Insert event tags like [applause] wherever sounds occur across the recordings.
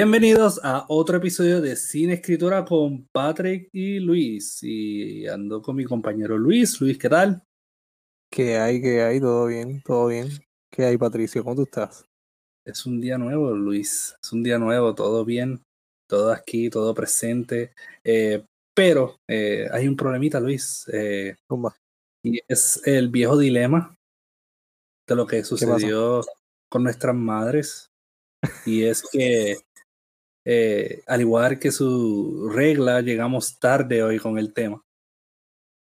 Bienvenidos a otro episodio de Cine Escritura con Patrick y Luis. Y ando con mi compañero Luis. Luis, ¿qué tal? ¿Qué hay? ¿Qué hay? ¿Todo bien? ¿Todo bien? ¿Qué hay, Patricio? ¿Cómo tú estás? Es un día nuevo, Luis. Es un día nuevo, todo bien. Todo aquí, todo presente. Eh, pero eh, hay un problemita, Luis. Eh, ¿Cómo va? y es el viejo dilema de lo que sucedió con nuestras madres. Y es que, eh, al igual que su regla, llegamos tarde hoy con el tema.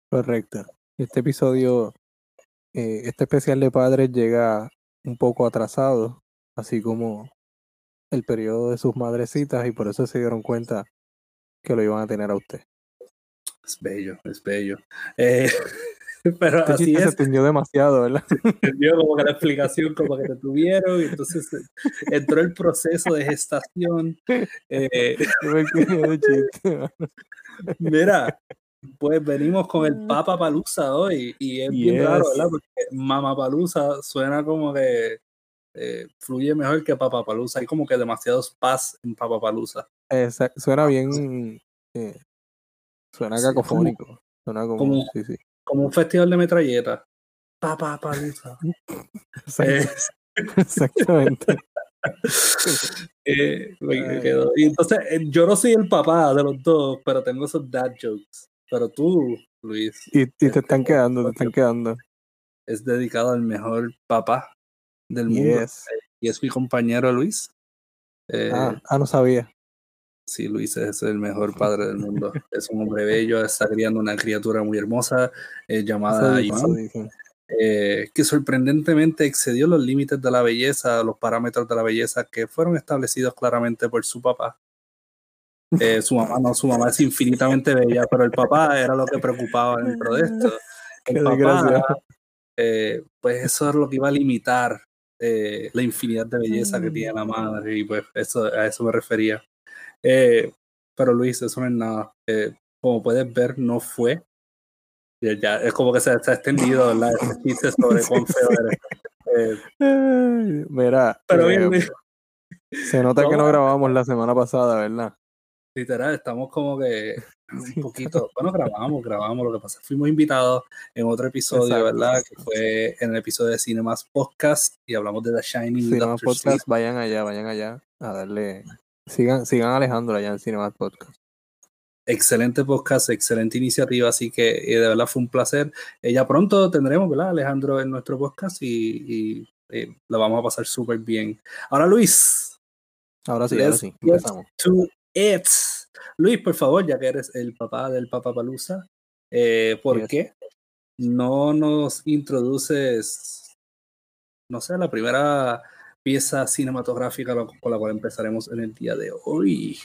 Correcto. Este episodio, eh, este especial de padres llega un poco atrasado, así como el periodo de sus madrecitas, y por eso se dieron cuenta que lo iban a tener a usted. Es bello, es bello. Eh, [laughs] [laughs] pero Este así chiste se es, extendió demasiado, ¿verdad? [laughs] entendió como que la explicación como que te tuvieron y entonces eh, entró el proceso de gestación. Eh, [laughs] mira, pues venimos con el Papa Palusa hoy y es bien raro, Yes. ¿verdad? Porque Mama Palusa suena como que eh, fluye mejor que Papa Palusa. Hay como que demasiados paz en Papa Palusa. Suena bien, eh, suena cacofónico. Suena como, como- sí, sí. Como un festival de metralleta. Papa Palusa. Eh, Exactamente. [laughs] eh, me Ay. quedo. Y entonces, eh, yo no soy el papá de los dos, pero tengo esos dad jokes. Pero tú, Luis, Y, y te están quedando, te están quedando. es dedicado al mejor papá del mundo. Yes. Y es mi compañero Luis. Eh, Ah, ah, no sabía. Sí, Luis es el mejor [laughs] padre del mundo. Es un hombre bello, está criando una criatura muy hermosa eh, llamada Iván, dicen. eh, que sorprendentemente excedió los límites de la belleza, los parámetros de la belleza que fueron establecidos claramente por su papá. Eh, su mamá no, su mamá es infinitamente bella, pero el papá era lo que preocupaba dentro de esto. [laughs] El papá, pues eso es lo que iba a limitar la infinidad de belleza que tiene la madre, y pues eso, a eso me refería. Eh, pero Luis, eso no es nada. Eh, como puedes ver, no fue. Ya, ya, es como que se, se ha extendido, ¿verdad? Ese [laughs] chiste sobre cuán feo eres. Eh, Mira, pero eh, bien, se nota que no no. grabamos la semana pasada, ¿verdad? literal, estamos como que un poquito. Bueno, grabamos, grabamos. Lo que pasa fuimos invitados en otro episodio, Exacto. ¿verdad? Que fue en el episodio de Cinemas Podcast y hablamos de The Shining. y Cinema Doctor Sleep. Podcast, vayan allá, vayan allá a darle. Sigan, sigan a Alejandro allá en Cinema Podcast. excelente podcast, excelente iniciativa, así que eh, de verdad fue un placer. Eh, ya pronto tendremos, ¿verdad, Alejandro, en nuestro podcast y, y, eh, lo vamos a pasar súper bien. Ahora, Luis, Ahora sí, ahora sí, empezamos. to it. Luis, por favor, ya que eres el papá del Papa Palusa, eh, ¿por Yes. qué no nos introduces, no sé, la primera pieza cinematográfica con la cual empezaremos en el día de hoy?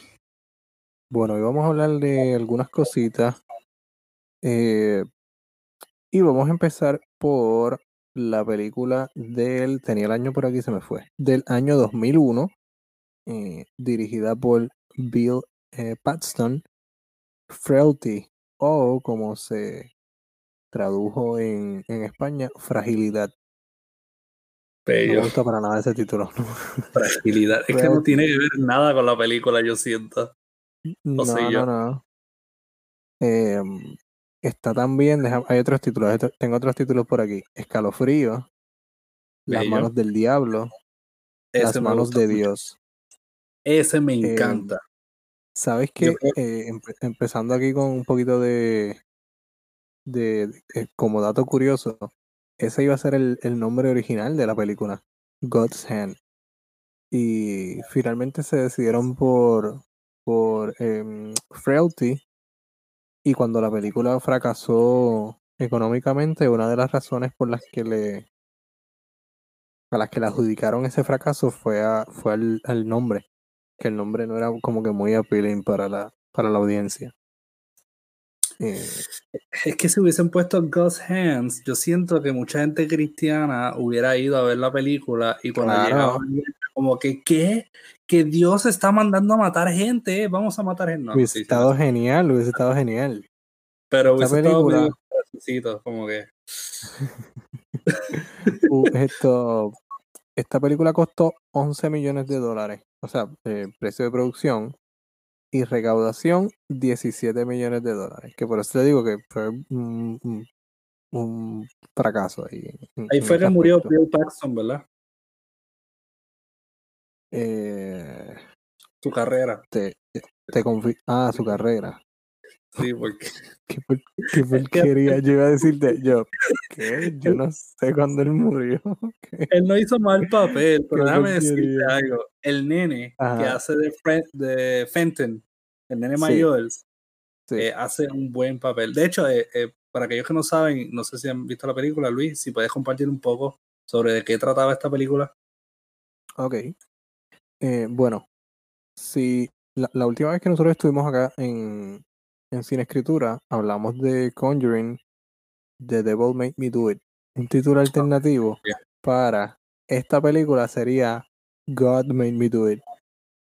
Bueno, hoy vamos a hablar de algunas cositas. eh, y vamos a empezar por la película del. Tenía el año por aquí, se me fue. Del año 2001, eh, dirigida por Bill eh, Paxton. Frailty, o como se tradujo en, en España, Fragilidad. No me gusta para nada ese título. [laughs] Fragilidad. Es que no tiene que ver nada con la película, yo siento. No, soy yo. no, no. Em, está también, hay otros títulos, tengo otros títulos por aquí. Escalofrío, Las manos del diablo, Ese Las manos de mucho. Dios. Ese me Em, encanta. ¿Sabes Yo qué? creo- Eh, empe- empezando aquí con un poquito de, de, de- eh, como dato curioso, ese iba a ser el, el nombre original de la película, God's Hand. Y finalmente se decidieron por, por em, Frailty. Y cuando la película fracasó económicamente, una de las razones por las que le a las que le adjudicaron ese fracaso fue a, fue al, al nombre, que el nombre no era como que muy appealing para la, para la audiencia. Eh, Es que si hubiesen puesto God's Hands, yo siento que mucha gente cristiana hubiera ido a ver la película y cuando Claro. llegaban, como que, ¿qué? Que Dios está mandando a matar gente, vamos a matar gente. No, hubiese sí, estado genial, hubiese estado genial. pero hubiese estado película- medio como que. [laughs] Uh, esto, esta película costó 11 millones de dólares, o sea, eh, precio de producción, y recaudación 17 millones de dólares, que por eso te digo que fue un, fracaso ahí. Ahí fue que murió aspecto. Bill Paxton, ¿verdad? Eh, Su carrera. te, te ah, su carrera. Sí, porque ¿Qué, por- qué porquería? Yo iba a decirte, yo, ¿qué? Yo no sé cuándo él murió. [laughs] ¿Qué? él no hizo mal papel, pero déjame decirte algo. El nene que hace de, de Fenton, el nene Sí, mayor, Sí. eh, hace un buen papel. De hecho, eh, eh, para aquellos que no saben, no sé si han visto la película, Luis, si puedes compartir un poco sobre de qué trataba esta película. Ok. Eh, bueno, si la, la última vez que nosotros estuvimos acá en, en Cine Escritura, hablamos de Conjuring, The Devil Made Me Do It. Un título alternativo para esta película sería God Made Me Do It.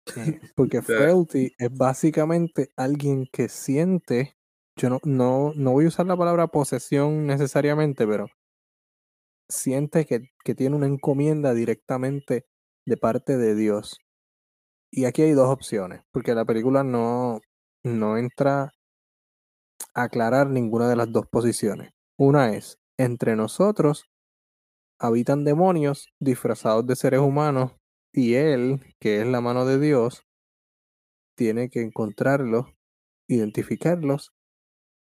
[laughs] Porque frailty es básicamente alguien que siente, yo no, no, no voy a usar la palabra posesión necesariamente, pero siente que, que tiene una encomienda directamente de parte de Dios. Y aquí hay dos opciones, porque la película no, no entra aclarar ninguna de las dos posiciones. Una es, entre nosotros habitan demonios disfrazados de seres humanos y él, que es la mano de Dios, tiene que encontrarlos, identificarlos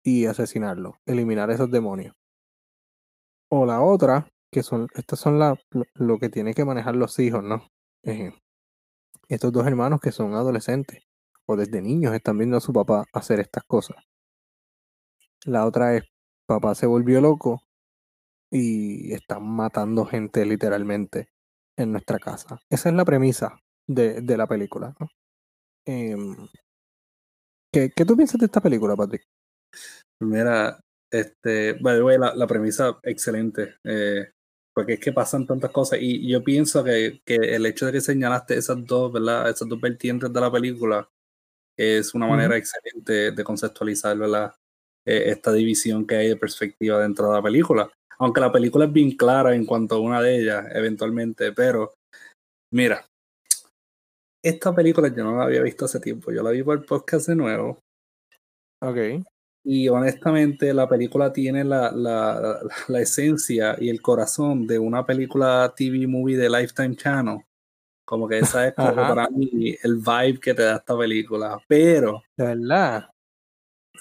y asesinarlos, eliminar esos demonios. O la otra, que son, estas son la, lo, que tienen que manejar los hijos, ¿no? Eh, estos dos hermanos que son adolescentes o desde niños están viendo a su papá hacer estas cosas. La otra es, papá se volvió loco y están matando gente literalmente en nuestra casa. Esa es la premisa de, de la película. ¿no? Em, ¿qué, ¿Qué tú piensas de esta película, Patrick? Mira, este, by the way, la, la premisa excelente, eh, porque es que pasan tantas cosas y yo pienso que, que el hecho de que señalaste esas dos, ¿verdad? Esas dos vertientes de la película es una manera excelente de conceptualizar, ¿verdad? Eh, esta división que hay de perspectiva dentro de la película. Aunque la película es bien clara en cuanto a una de ellas, eventualmente, pero mira, esta película yo no la había visto hace tiempo, yo la vi por el podcast de nuevo Ok. y honestamente la película tiene la, la, la esencia y el corazón de una película TV movie de Lifetime Channel. Como que esa es como [laughs] para mí el vibe que te da esta película. Pero De verdad.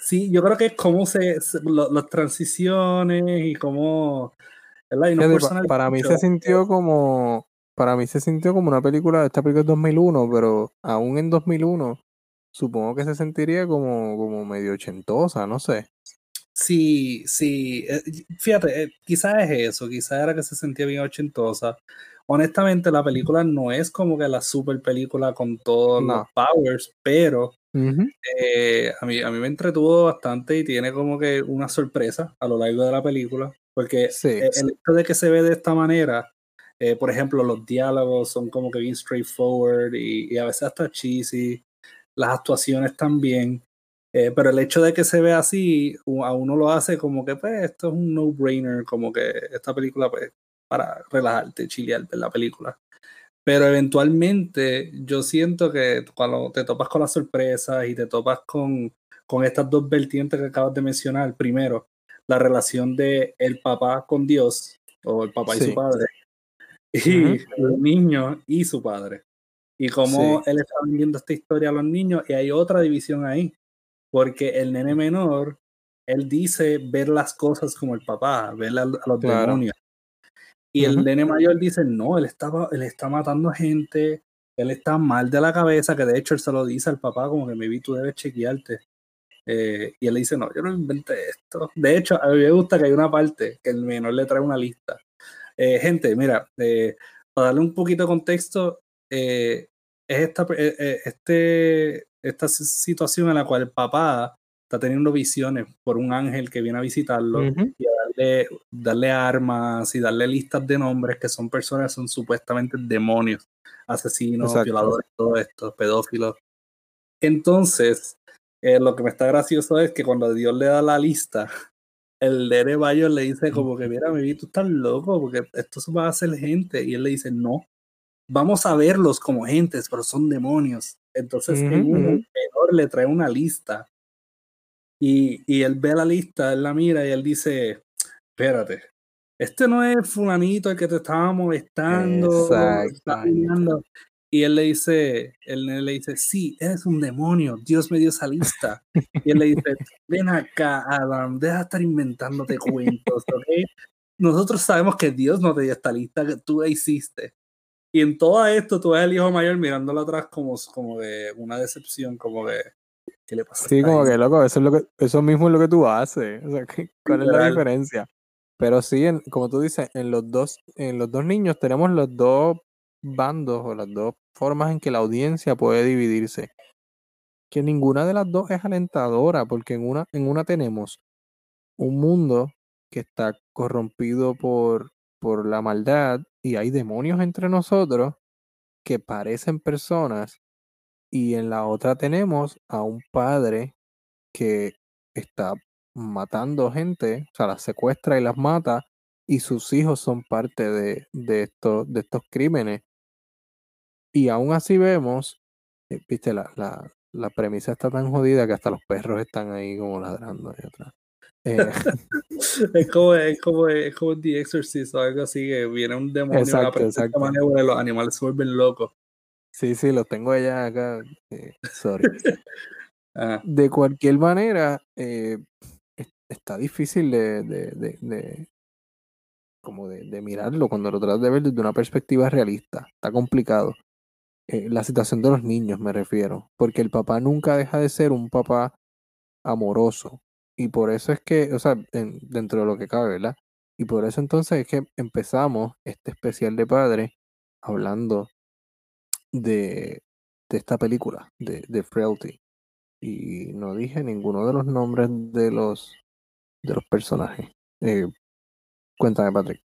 Sí, yo creo que es cómo se, se- lo- las transiciones y cómo. Y para mí se sintió como para mí se sintió como una película, esta película es 2001, pero aún en 2001 supongo que se sentiría como, como medio ochentosa, no sé. Sí, sí, eh, fíjate, eh, quizás es eso, quizás era que se sentía bien ochentosa. Honestamente, la película no es como que la super película con todos No. los powers, pero Eh, a, mí, a mí me entretuvo bastante y tiene como que una sorpresa a lo largo de la película, porque Sí. eh, el hecho de que se ve de esta manera, eh, por ejemplo, los diálogos son como que bien straightforward y, y a veces hasta cheesy, las actuaciones también, eh, pero el hecho de que se vea así, a uno lo hace como que, pues, esto es un no-brainer, como que esta película, pues, para relajarte, chilear, ver la película. Pero eventualmente yo siento que cuando te topas con las sorpresas y te topas con, con estas dos vertientes que acabas de mencionar, primero, la relación de el papá con Dios, o el papá y su padre, y los niños y su padre. Y cómo Sí. él está vendiendo esta historia a los niños, y hay otra división ahí, porque el nene menor, él dice ver las cosas como el papá, ver a, a los Claro. demonios. Y el Ujú. nene mayor dice, no, él, estaba, él está matando gente, él está mal de la cabeza, que de hecho él se lo dice al papá, como que me vi, tú debes chequearte. Eh, y él le dice, no, yo no inventé esto. De hecho, a mí me gusta que hay una parte que el menor le trae una lista. Eh, gente, mira, eh, para darle un poquito de contexto, es esta, este, esta si- situación en la cual el papá está teniendo visiones por un ángel que viene a visitarlo y darle, darle armas y darle listas de nombres que son personas que son supuestamente demonios, asesinos, Exacto. violadores, todo esto, pedófilos. Entonces, eh, lo que me está gracioso es que cuando Dios le da la lista, el nene mayor le dice como que, mira, mi tú estás loco porque esto se va a hacer gente. Y él le dice, no, vamos a verlos como gentes, pero son demonios. Entonces, menor le trae una lista. Y, y él ve la lista, él la mira y él dice, espérate, este no es fulanito el que te estaba molestando. Y él le dice, él le dice, sí, eres un demonio, Dios me dio esa lista. Y él le dice, ven acá, Adam, deja de estar inventándote cuentos, ¿ok? Nosotros sabemos que Dios no te dio esta lista, que tú la hiciste. Y en todo esto tú ves al hijo mayor mirándolo atrás como, como de una decepción, como de, ¿qué le pasa? Sí, como que, loco, eso, es lo que, eso mismo es lo que tú haces. O sea, ¿cuál es la diferencia? Pero sí, como tú dices, en los dos, en los dos niños tenemos los dos bandos o las dos formas en que la audiencia puede dividirse. Que ninguna de las dos es alentadora, porque en una, en una tenemos un mundo que está corrompido por, por la maldad y hay demonios entre nosotros que parecen personas y en la otra tenemos a un padre que está matando gente, o sea, las secuestra y las mata y sus hijos son parte de, de, estos, de estos crímenes. Y aún así vemos, eh, viste, la, la, la, premisa está tan jodida que hasta los perros están ahí como ladrando ahí atrás. Eh, [laughs] es, como, es, como, es como The Exorcist o algo así, que viene un demonio exacto, a exacto. Manera, los animales se vuelven locos. Sí, sí, los tengo allá acá. Eh, sorry. [laughs] De cualquier manera, eh, está difícil de, de, de, como de, mirarlo cuando lo tratas de ver desde una perspectiva realista. Está complicado. Eh, la situación de los niños me refiero, porque el papá nunca deja de ser un papá amoroso. Y por eso es que, o sea, dentro de lo que cabe, ¿verdad? Y por eso entonces es que empezamos este especial de padre hablando de, de esta película, de, de Frailty. Y no dije ninguno de los nombres de los, de los personajes. Eh, cuéntame, Patrick.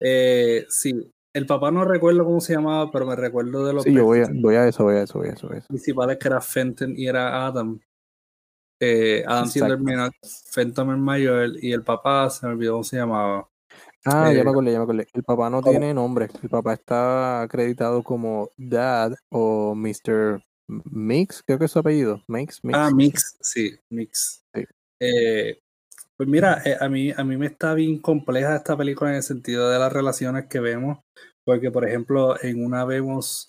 Eh, sí, el papá no recuerdo cómo se llamaba, pero me recuerdo de los Sí, yo voy a, voy a eso, voy a eso, voy a eso. Voy a eso. principales que era Fenton y era Adam. Eh, Adam siendo el Fenton el mayor y el papá se me olvidó cómo se llamaba. Ah, ya me eh, acordé, ya me acordé. El papá no tiene nombre. El papá está acreditado como Dad o Mr. Mix, creo que es su apellido. Mix, Mix. Ah, Mix, sí, Mix. Sí. Eh, pues mira, eh, a, mí, a mí me está bien compleja esta película en el sentido de las relaciones que vemos, porque por ejemplo en una vemos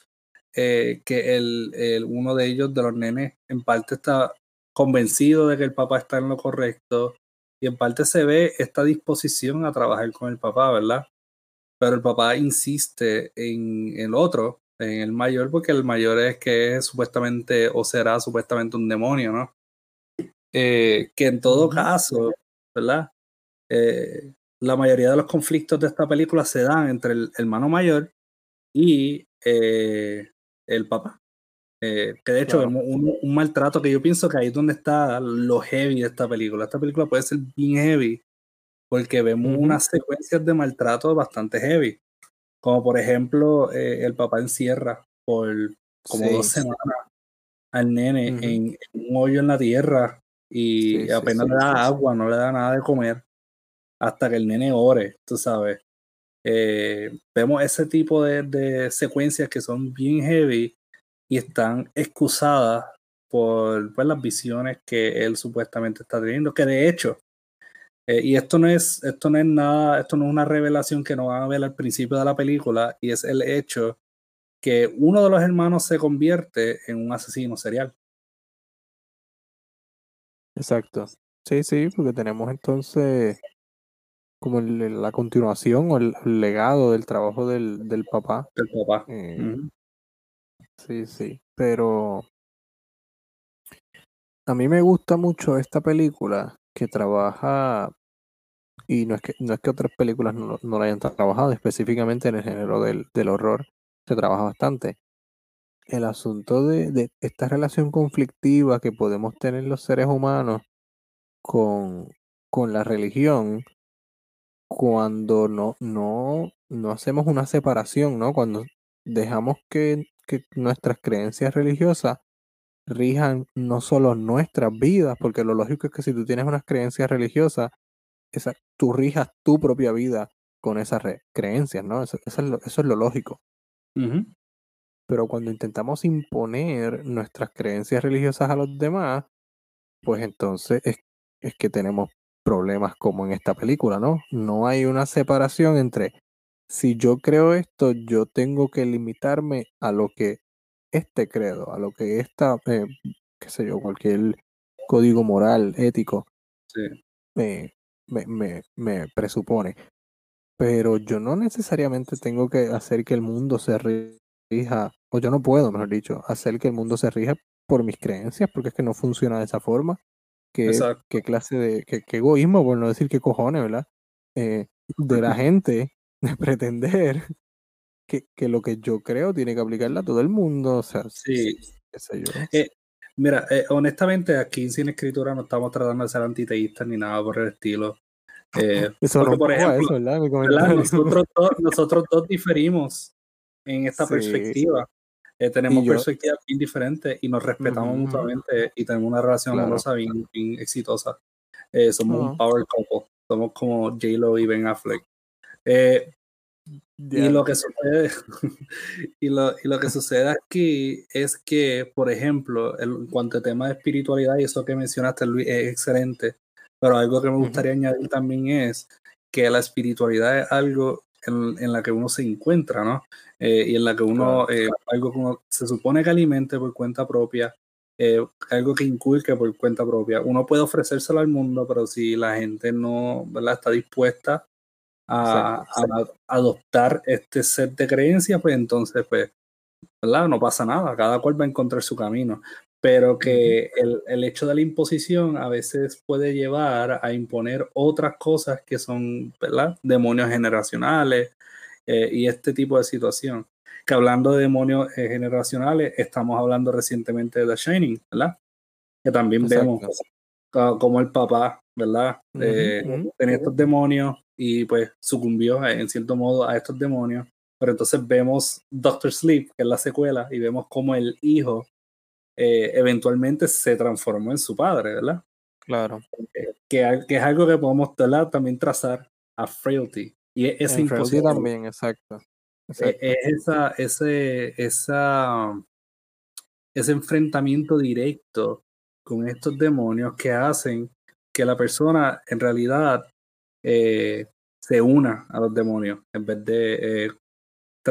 eh, que el, el, uno de ellos, de los nenes, en parte está convencido de que el papá está en lo correcto y en parte se ve esta disposición a trabajar con el papá, ¿verdad? Pero el papá insiste en el otro, en el mayor, porque el mayor es que es supuestamente o será supuestamente un demonio, ¿no? Eh, que en todo caso ¿verdad? Eh, la mayoría de los conflictos de esta película se dan entre el hermano mayor y eh, el papá. Eh, que de hecho vemos un, maltrato que yo pienso que ahí es donde está lo heavy de esta película. Esta película puede ser bien heavy porque vemos unas secuencias de maltrato bastante heavy. Como por ejemplo, el papá encierra por como dos semanas al nene en, un hoyo en la tierra y apenas le da agua, no le da nada de comer hasta que el nene ore, tú sabes. Eh, vemos ese tipo de, de, secuencias que son bien heavy y están excusadas por pues, las visiones que él supuestamente está teniendo, que de hecho, eh, y esto no es, esto no es nada, esto no es una revelación que no van a ver al principio de la película, y es el hecho que uno de los hermanos se convierte en un asesino serial. Exacto. Sí, sí, porque tenemos entonces como la continuación o el, legado del trabajo del, del papá. Del papá. Eh, sí, sí. Pero a mí me gusta mucho esta película que trabaja, y no es que, no es que otras películas no, no la hayan trabajado, específicamente en el género del, del horror, se trabaja bastante el asunto de, esta relación conflictiva que podemos tener los seres humanos con, con la religión cuando no, no, no hacemos una separación, ¿no? Cuando dejamos que, que nuestras creencias religiosas rijan no solo nuestras vidas, porque lo lógico es que si tú tienes unas creencias religiosas, esa, tú rijas tu propia vida con esas creencias, ¿no? Eso, eso, es lo, lógico. Pero cuando intentamos imponer nuestras creencias religiosas a los demás, pues entonces es, es que tenemos problemas como en esta película, ¿no? No hay una separación entre si yo creo esto, yo tengo que limitarme a lo que este credo, a lo que esta, eh, qué sé yo, cualquier código moral, ético, me, me, me, presupone. Pero yo no necesariamente tengo que hacer que el mundo se rija, o yo no puedo, mejor dicho, hacer que el mundo se rija por mis creencias, porque es que no funciona de esa forma. ¿Qué, qué clase de, qué, egoísmo, por no decir qué cojones, ¿verdad? Eh, de la [laughs] gente [laughs] de pretender que, que, lo que yo creo tiene que aplicarla a todo el mundo. O sea, sí. Qué sé yo. Eh, mira, eh, honestamente, aquí sin escritura no estamos tratando de ser antiteístas ni nada por el estilo. [laughs] Eh, eso porque, por ejemplo, Nosotros, dos, nosotros dos diferimos en esta perspectiva. tenemos perspectivas bien diferentes y nos respetamos mutuamente y tenemos una relación amorosa bien, exitosa. somos un power couple. Somos como J-Lo y Ben Affleck. Eh, y lo que sucede [laughs] y, lo, y lo que sucede aquí es que, por ejemplo, en cuanto a tema de espiritualidad y eso que mencionaste, Luis, es excelente. Pero algo que me gustaría añadir también es que la espiritualidad es algo en, en la que uno se encuentra, ¿no? Eh, y en la que uno, eh, algo que uno se supone que alimente por cuenta propia, eh, algo que inculque por cuenta propia. Uno puede ofrecérselo al mundo, pero si la gente no ¿verdad? está dispuesta a, adoptar este set de creencias, pues entonces, pues, ¿verdad? No pasa nada, cada cual va a encontrar su camino. Pero que el, el, hecho de la imposición a veces puede llevar a imponer otras cosas que son, ¿verdad? Demonios generacionales eh, y este tipo de situación. Que hablando de demonios eh, generacionales, estamos hablando recientemente de The Shining, ¿verdad? Que también vemos como el papá, ¿verdad? Eh, tenía estos demonios y pues sucumbió en cierto modo a estos demonios. Pero entonces vemos Doctor Sleep, que es la secuela, y vemos cómo el hijo eh, eventualmente se transformó en su padre, ¿verdad? Claro. que, que, es algo que podemos también trazar a Frailty. Y es, imposible. también, exacto. E, es esa, ese, esa, ese enfrentamiento directo con estos demonios que hacen que la persona en realidad eh, se una a los demonios en vez de eh,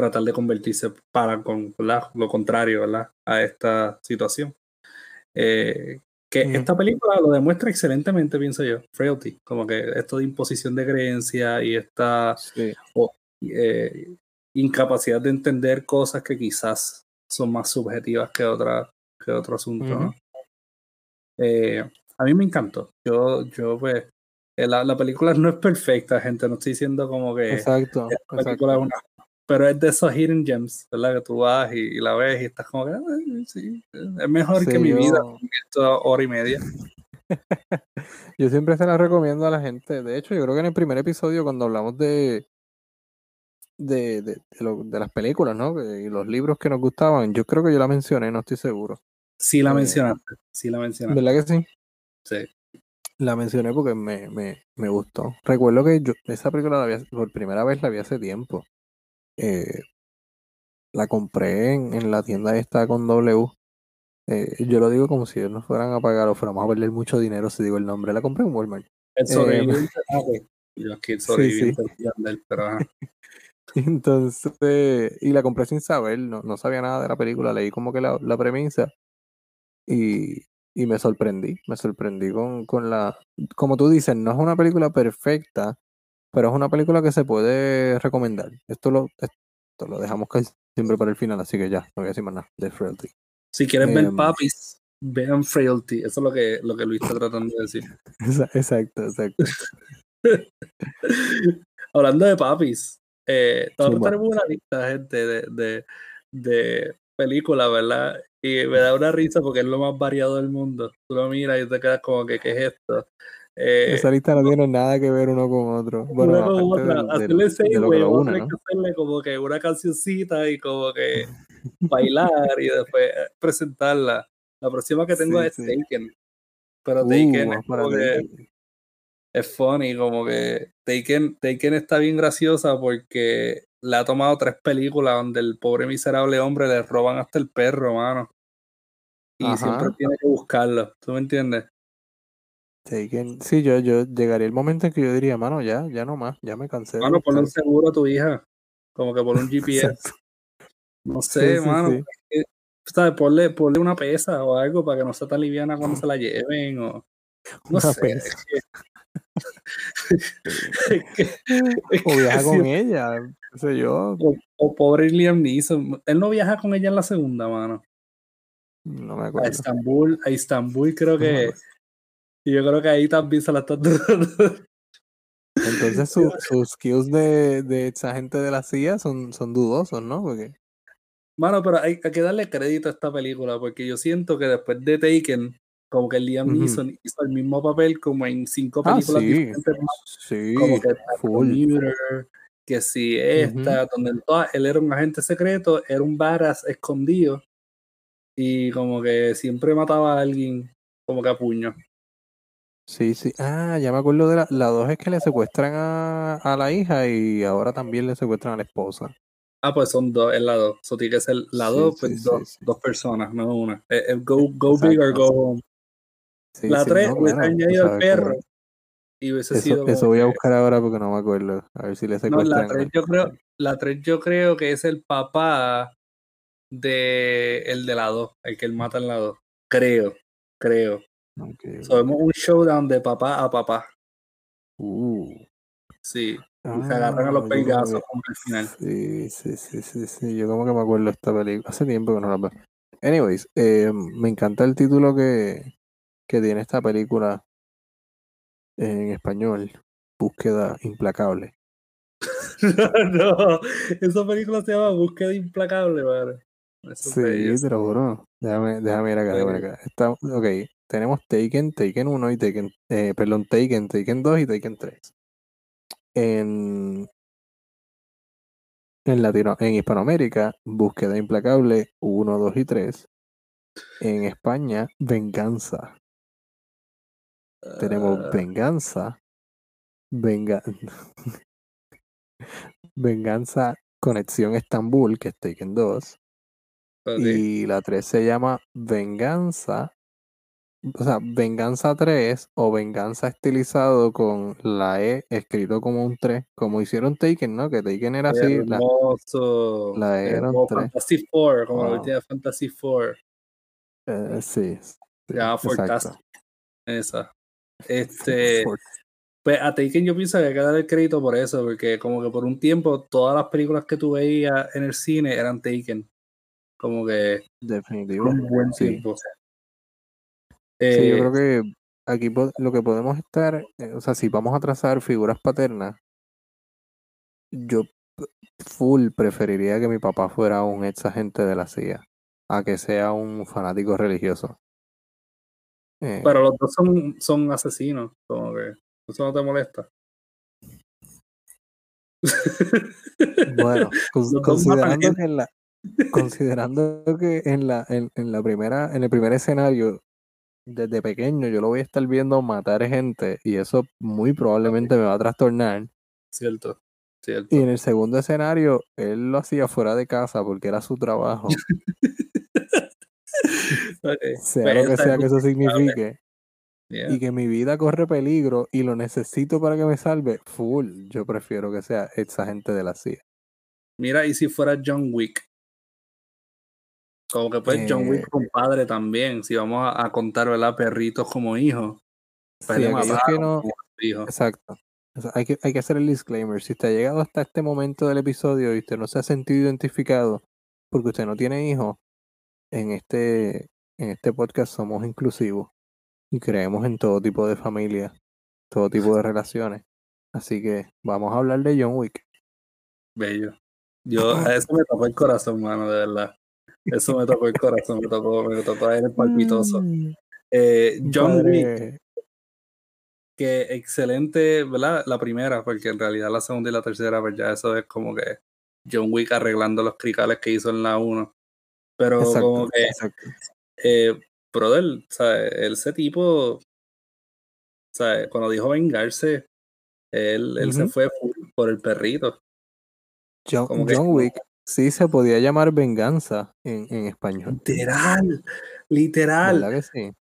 tratar de convertirse para con lo contrario ¿verdad? a esta situación. Eh, que esta película lo demuestra excelentemente, pienso yo, Frailty, como que esto de imposición de creencia y esta incapacidad de entender cosas que quizás son más subjetivas que, otra, que otro asunto. a mí me encantó. Yo, yo pues, eh, la, la, película no es perfecta, gente. No estoy diciendo como que. Exacto. La película Es una, pero es de esos hidden gems, ¿verdad? Que tú vas y, la ves y estás como que. sí, es mejor que mi vida, esta hora y media. [laughs] yo siempre se la recomiendo a la gente. De hecho, yo creo que en el primer episodio, cuando hablamos de. De, de, de, las películas, ¿no? Y los libros que nos gustaban, yo creo que yo la mencioné, no estoy seguro. Sí la eh, mencionaste, sí la mencionaste. ¿Verdad que sí? Sí. La mencioné porque me, me, me gustó. Recuerdo que yo esa película la vi, por primera vez la vi hace tiempo. Eh, la compré en, en, la tienda esta con W. Eh, yo lo digo como si ellos nos fueran a pagar o fuéramos a perder mucho dinero si digo el nombre. La compré en Walmart. El sobreviviente. Eh, ah, yo aquí [laughs] sí, pero [laughs] Entonces, y la compré sin saber, no, no sabía nada de la película, leí como que la, la premisa y, y me sorprendí, me sorprendí con, con la... Como tú dices, no es una película perfecta, pero es una película que se puede recomendar. Esto lo, esto lo dejamos casi siempre para el final, así que ya, no voy a decir más nada de Frailty. Si quieren ver em, papis, vean Frailty. Eso es lo que, lo que Luis está tratando de decir. [laughs] Exacto, exacto. [laughs] Hablando de papis, eh, todos tenemos una lista, gente, de, de, de películas, ¿verdad? Y me da una risa porque es lo más variado del mundo. Tú lo miras y te quedas como que, ¿qué es esto? Eh, Esa lista no tiene nada que ver uno con otro. Bueno, con otra. hacerle seis, güey, que hacerle como que una cancioncita y como que bailar y después presentarla. La próxima que tengo Sí, es sí. Taken. Pero Uh, Taken es que es funny, como que Taken, Taken está bien graciosa porque le ha tomado tres películas donde el pobre miserable hombre le roban hasta el perro, mano. Y siempre tiene que buscarlo. ¿Tú me entiendes? Taken. Sí, yo, yo llegaría el momento en que yo diría, mano, ya, ya no más, ya me cansé Mano, ponle un seguro a tu hija. Como que ponle un [laughs] GPS. No sé, sí, mano. sí. ¿sabes? Ponle, ponle una pesa o algo para que no sea tan liviana cuando se la [laughs] lleven. O, no Una sé. pesa. Es que, [laughs] es que- es O viaja con ella, qué sé yo, o, o pobre Liam Neeson. Él no viaja con ella en la segunda, mano. no me A acuerdo. Estambul, a Estambul creo No me que. Y yo creo que ahí también se la está [laughs] dando. Entonces su- sus skills de, de esa gente de la CIA son, son dudosos, ¿no? Porque Mano, pero hay, hay que darle crédito a esta película porque yo siento que después de Taken, como que Liam. Neeson hizo el mismo papel como en cinco Ah, películas sí. diferentes más, sí, como que. Commuter, que si esta, donde todas él era un agente secreto, era un varas escondido y como que siempre mataba a alguien como que a puño. Sí, sí. Ah, ya me acuerdo de la, la dos es que le secuestran a, a la hija y ahora también le secuestran a la esposa. Ah, pues son dos, es la dos. Eso tiene que ser la Sí, dos, sí, pues sí, dos, dos personas, no una. Eh, eh, go go big or go home. La tres no, hubiese bueno, añadido al sabes perro cómo- y hubiese Eso, sido eso voy a buscar ahora porque no me acuerdo. A ver si le No, secuestran. la 3 yo creo, la 3 yo creo que es el papá de el de la 2, el que él mata en la 2. Creo, creo. Ok, So, vemos un showdown de papá a papá. Uh. Sí. Se agarran a Ah, los yo como al final. Sí, sí, sí, sí, sí. Yo como que me acuerdo de esta película. Hace tiempo que no la veo. Anyways, eh, me encanta el título que, que tiene esta película en español. Búsqueda implacable. [laughs] no, esa película se llama Búsqueda Implacable, madre. Eso Sí, te lo juro. Déjame, déjame ir acá, déjame ir acá. Está, ok, tenemos Taken, Taken 1 y Taken, eh, perdón, Taken, Taken 2 y Taken 3. En, en, Latino, en Hispanoamérica, Búsqueda Implacable 1, 2 y 3. En España, Venganza. Tenemos Ah, Venganza. Venga, [laughs] Venganza Conexión Estambul, que es Taken 2. ok. Y la 3 se llama Venganza. O sea, Venganza 3 o Venganza estilizado con la E escrito como un 3. Como hicieron Taken, ¿no? Que Taken era así. La, Hermoso. la Es eran como tres. Fantasy Four, como la Wow. última de Fantasy Four. eh, sí. exacto. Fantastic. Esa. Este. [laughs] Pues a Taken yo pienso que hay que dar el crédito por eso, porque como que por un tiempo todas las películas que tú veías en el cine eran Taken. Como que Definitivo. un buen Sí. tiempo. Sí, yo Eh, creo que aquí lo que podemos estar, eh, o sea, si vamos a trazar figuras paternas, yo full preferiría que mi papá fuera un ex agente de la CIA, a que sea un fanático religioso. Eh, pero los dos son, son asesinos. Como que eso no te molesta. bueno, [laughs] considerando que en la, considerando que en la, en, en la primera, en el primer escenario, desde pequeño yo lo voy a estar viendo matar gente y eso muy probablemente me va a trastornar. Cierto, cierto. Y en el segundo escenario, él lo hacía fuera de casa porque era su trabajo. [laughs] Sea pues lo que sea que eso signifique. Yeah. Y que mi vida corre peligro y lo necesito para que me salve. Full. Yo prefiero que sea esa gente de la CIA. Mira, y si fuera John Wick. Como que pues John Eh, Wick compadre también. Si vamos a, a contar, ¿verdad? Perritos como hijos. Sí, que no. hijos. Exacto. O sea, hay, que, hay que hacer el disclaimer. Si usted ha llegado hasta este momento del episodio y usted no se ha sentido identificado porque usted no tiene hijos, en este, en este podcast somos inclusivos y creemos en todo tipo de familias, todo tipo de relaciones. Así que vamos a hablar de John Wick. Bello. Yo, a eso me tocó el corazón, mano, de verdad. Eso me tocó el corazón, me tocó, me tocó el palpitoso. Mm, Eh, John Wick, que excelente, ¿verdad? La primera, porque en realidad la segunda y la tercera, pues ya eso es como que John Wick arreglando los cricales que hizo en la 1. Pero como que exacto. eh, brother, sea, ese tipo, sea, cuando dijo vengarse, él, él se fue por el perrito. John, John Wick sí se podía llamar venganza en, en español. Literal, literal. ¿Verdad que sí?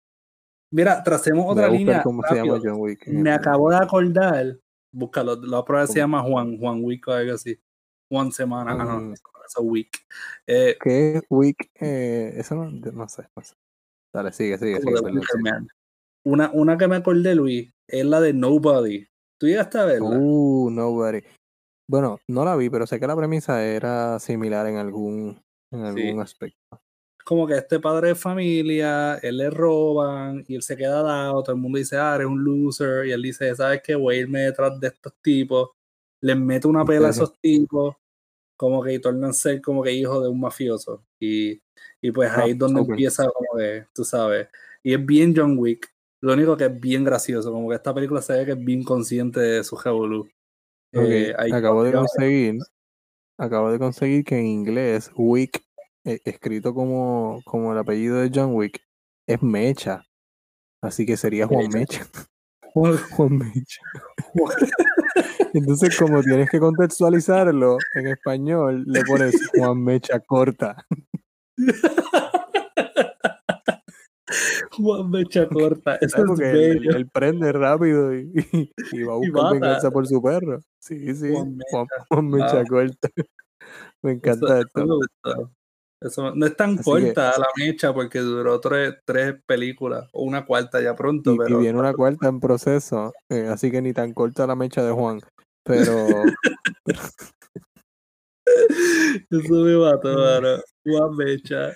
Mira, tracemos otra línea. Cómo se llama John Wick Me acabo de acordar, búscalo, la prueba se llama Juan, Juan Wick o algo así. Juan Semana, ah, no, mm. eso Week. Eh, ¿Qué Week? Eh, eso no, no, sé, no sé. Dale, sigue, sigue, sigue. Una, una que me acordé, Luis, es la de Nobody. ¿Tú llegaste a verla? Uh, Nobody. Bueno, no la vi, pero sé que la premisa era similar en algún, en algún aspecto. Como que este padre de familia, él le roban y él se queda dado, todo el mundo dice, ah, eres un loser, y él dice, ¿sabes qué? Voy a irme detrás de estos tipos, les mete una pela a esos tipos, como que y tornan ser como que hijos de un mafioso. Y, y pues ahí es donde empieza como que, tú sabes, y es bien John Wick, lo único que es bien gracioso, como que esta película se ve que es bien consciente de su revolú. Eh, acabo de conseguir, acabo de conseguir que en inglés Wick, eh, escrito como, como el apellido de John Wick, es Mecha. Así que sería Juan Mecha. Juan Mecha. Entonces, como tienes que contextualizarlo en español, le pones Juan Mecha corta. Juan Mecha corta. Eso es él, prende rápido y, va a [laughs] buscar venganza por su perro. Sí, sí. Juan Mecha, corta. Me encanta esto. Eso, no es tan corta la mecha porque duró tres, tres películas o una cuarta ya pronto. Y, pero, y viene una cuarta en proceso, eh, así que ni tan corta la mecha de Juan. Pero. [laughs] Eso me mató. [laughs] Juan mecha.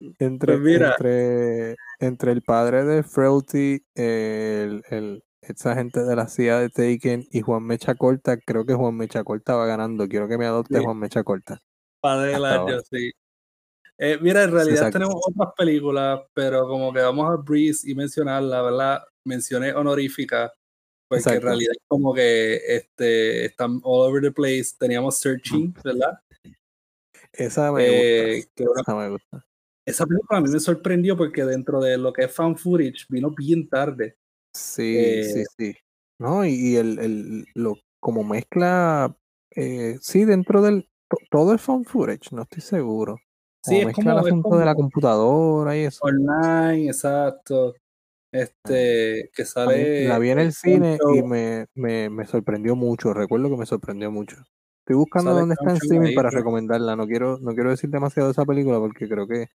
Entre, pues mira, entre, entre el padre de Frailty, el, el, esa gente de la CIA de Taken y Juan Mecha Corta, creo que Juan Mecha Corta va ganando. Quiero que me adopte Juan Mecha Corta. Padre del año, sí. Eh, mira, en realidad tenemos otras películas, pero como que vamos a breeze y mencionar, la verdad, mencioné honorífica, porque en realidad como que este, están all over the place. Teníamos Searching, ¿verdad? Esa me eh, Esa me gusta esa película a mí me sorprendió porque dentro de lo que es fan footage vino bien tarde. Sí, sí, eh, sí. No, y, el, el, lo como mezcla, eh, sí, dentro del, todo el fan footage, no estoy seguro. sí, es mezcla como, el asunto de la computadora y eso. Online, exacto. Este, que sale. La vi en el cine y me, me, me, sorprendió mucho. Recuerdo que me sorprendió mucho. Estoy buscando dónde está en streaming para recomendarla. No quiero, no quiero decir demasiado de esa película porque creo que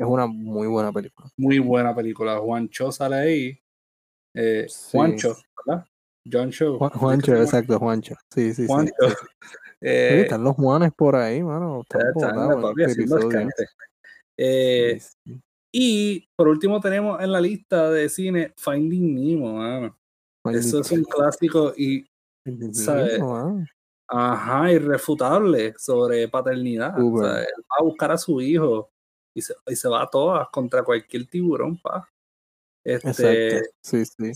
es una muy buena película. Muy buena película. Juancho sale ahí. Eh, Juancho, ¿verdad? John. Juancho, exacto, Juancho. Sí, sí, sí. [laughs] Eh, están los Juanes por ahí, mano. Están este eh, y por último tenemos en la lista de cine Finding Nemo, mano. Eso es un clásico y ¿sabes? Ajá, irrefutable sobre paternidad. O sea, él va a buscar a su hijo y se, y se va a todas contra cualquier tiburón, pa. Este, Sí, sí.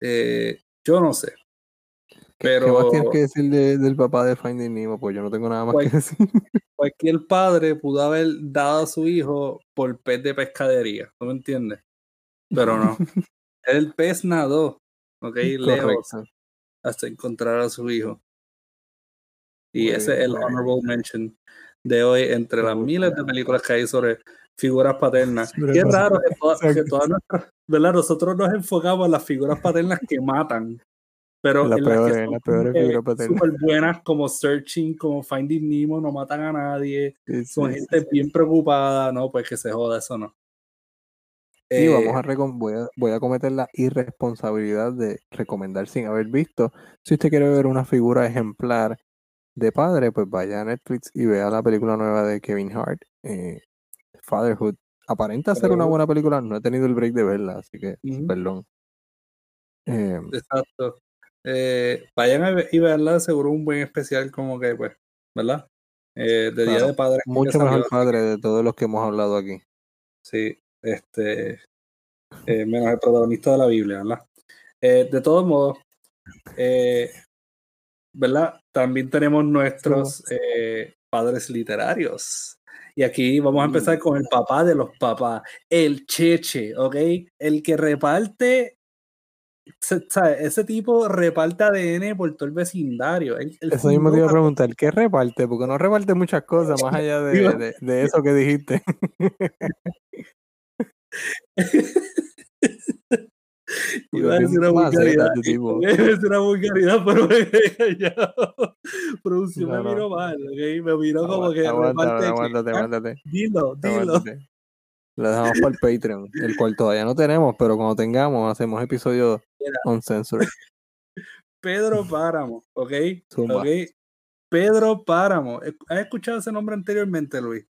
Eh, yo no sé. Pero, ¿Qué más tienes que decir del papá de Finding Nemo? Pues yo no tengo nada más que decir. [laughs] Cualquier padre pudo haber dado a su hijo por pez de pescadería, ¿no me entiendes? Pero no. [laughs] El pez nadó, ok, lejos, hasta encontrar a su hijo. Y ese es el honorable mention de hoy entre las miles de películas que hay sobre figuras paternas. Qué raro que, todas nuestras, ¿verdad? Nosotros nos enfocamos en las figuras paternas que matan. Pero las peores, las peores figuras paternas. Súper buenas como Searching, como Finding Nemo, no matan a nadie. son gente bien preocupada, no, pues que se joda, eso no. Sí, vamos eh, a voy, a, voy a cometer la irresponsabilidad de recomendar sin haber visto. Si usted quiere ver una figura ejemplar de padre, pues vaya a Netflix y vea la película nueva de Kevin Hart, eh, Fatherhood. Aparenta ser una buena película, no he tenido el break de verla, así que perdón. Em, Exacto. Eh, vayan a y verla, seguro un buen especial como que, pues, ¿verdad? Eh, de Día de Padre. Mucho mejor padre de todos los que hemos hablado aquí. Sí, este, menos el protagonista de la Biblia, ¿verdad? de todos modos, ¿verdad? También tenemos nuestros eh, padres literarios. Y aquí vamos a empezar con el papá de los papás, el Cheche, ¿ok? El que reparte, ese tipo reparte ADN por todo el vecindario. eso mismo te iba a preguntar, ¿qué reparte? Porque no reparte muchas cosas más allá de, [laughs] de eso que dijiste. [laughs] Iba a decir [laughs] una vulgaridad. Iba a decir una vulgaridad, pero ya. Producción me miró mal, ¿ok? Me miró como que. Aguántate, aguántate, ah, aguántate. Dilo, dilo. Lo dejamos para el Patreon, el cual todavía no tenemos, pero cuando tengamos, hacemos episodios uncensored. [laughs] Pedro Páramo, ¿ok? ¿ok? Pedro Páramo. ¿Has escuchado ese nombre anteriormente, Luis?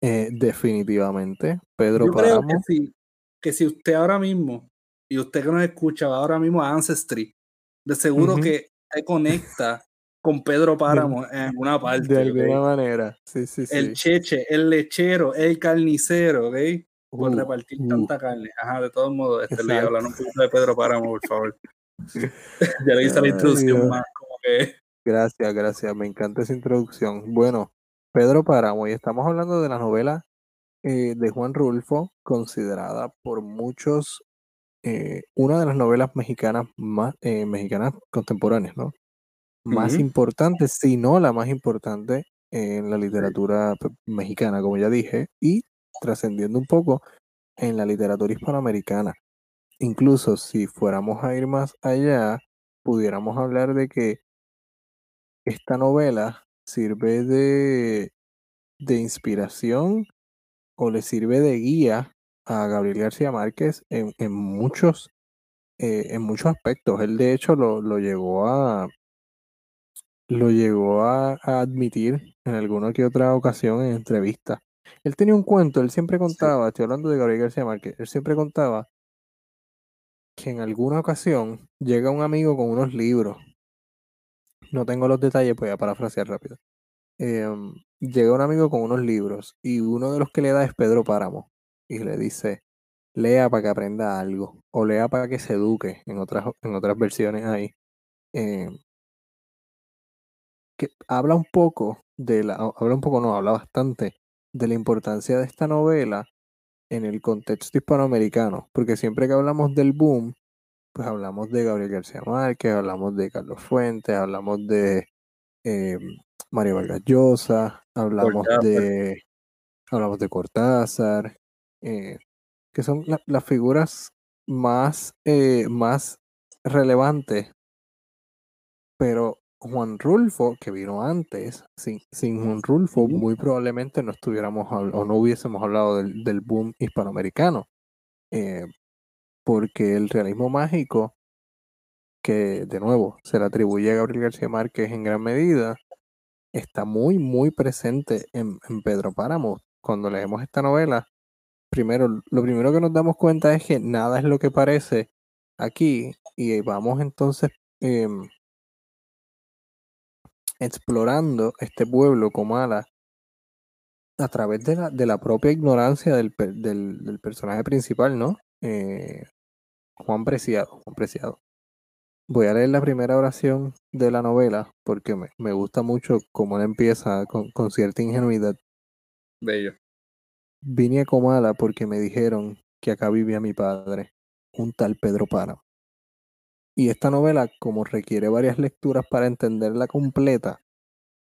Eh, definitivamente. Pedro Yo Páramo. Creo que sí que si usted ahora mismo, y usted que nos escucha, va ahora mismo a Ancestry, de seguro que se conecta con Pedro Páramo en alguna parte. De alguna manera, sí, sí, sí. El cheche, el lechero, el carnicero, ¿ok? Por uh, repartir uh. tanta carne. Ajá, de todos modos, este, le hablar un poquito de Pedro Páramo, por favor. [laughs] ya le hice la introducción más, como que... Gracias, gracias, me encanta esa introducción. Bueno, Pedro Páramo, y estamos hablando de la novela eh, de Juan Rulfo, considerada por muchos eh, una de las novelas mexicanas más eh, mexicanas contemporáneas, ¿no? Más importante, si no la más importante en la literatura mexicana, como ya dije, y trascendiendo un poco en la literatura hispanoamericana. Incluso si fuéramos a ir más allá, pudiéramos hablar de que esta novela sirve de, de inspiración o le sirve de guía a Gabriel García Márquez en, en muchos, eh, en muchos aspectos. Él de hecho lo, lo llegó a lo llegó a, admitir en alguna que otra ocasión en entrevista. Él tenía un cuento, él siempre contaba, estoy hablando de Gabriel García Márquez, él siempre contaba que en alguna ocasión llega un amigo con unos libros. No tengo los detalles, voy a parafrasear rápido. Em, llega un amigo con unos libros y uno de los que le da es Pedro Páramo y le dice, lea para que aprenda algo o lea para que se eduque en otras, en otras versiones ahí. Em, que habla un poco de la, habla un poco, no, habla bastante de la importancia de esta novela en el contexto hispanoamericano, porque siempre que hablamos del boom, pues hablamos de Gabriel García Márquez, hablamos de Carlos Fuentes, hablamos de eh, Mario Vargas Llosa, hablamos de hablamos de Cortázar, eh, que son las figuras más, eh, más relevantes. Pero Juan Rulfo, que vino antes, sin, sin Juan Rulfo, muy probablemente no estuviéramos o no hubiésemos hablado del, del boom hispanoamericano. Eh, porque el realismo mágico, que de nuevo se le atribuye a Gabriel García Márquez en gran medida, está muy, muy presente en, Pedro Páramo. Cuando leemos esta novela, primero, lo primero que nos damos cuenta es que nada es lo que parece aquí y vamos entonces em, explorando este pueblo, Comala, a través de la, de la propia ignorancia del, del, personaje principal, ¿no? Eh, Juan Preciado, Juan Preciado. Voy a leer la primera oración de la novela porque me, gusta mucho cómo él empieza con, cierta ingenuidad. Bello. Vine a Comala porque me dijeron que acá vivía mi padre, un tal Pedro Páramo. Y esta novela, como requiere varias lecturas para entenderla completa,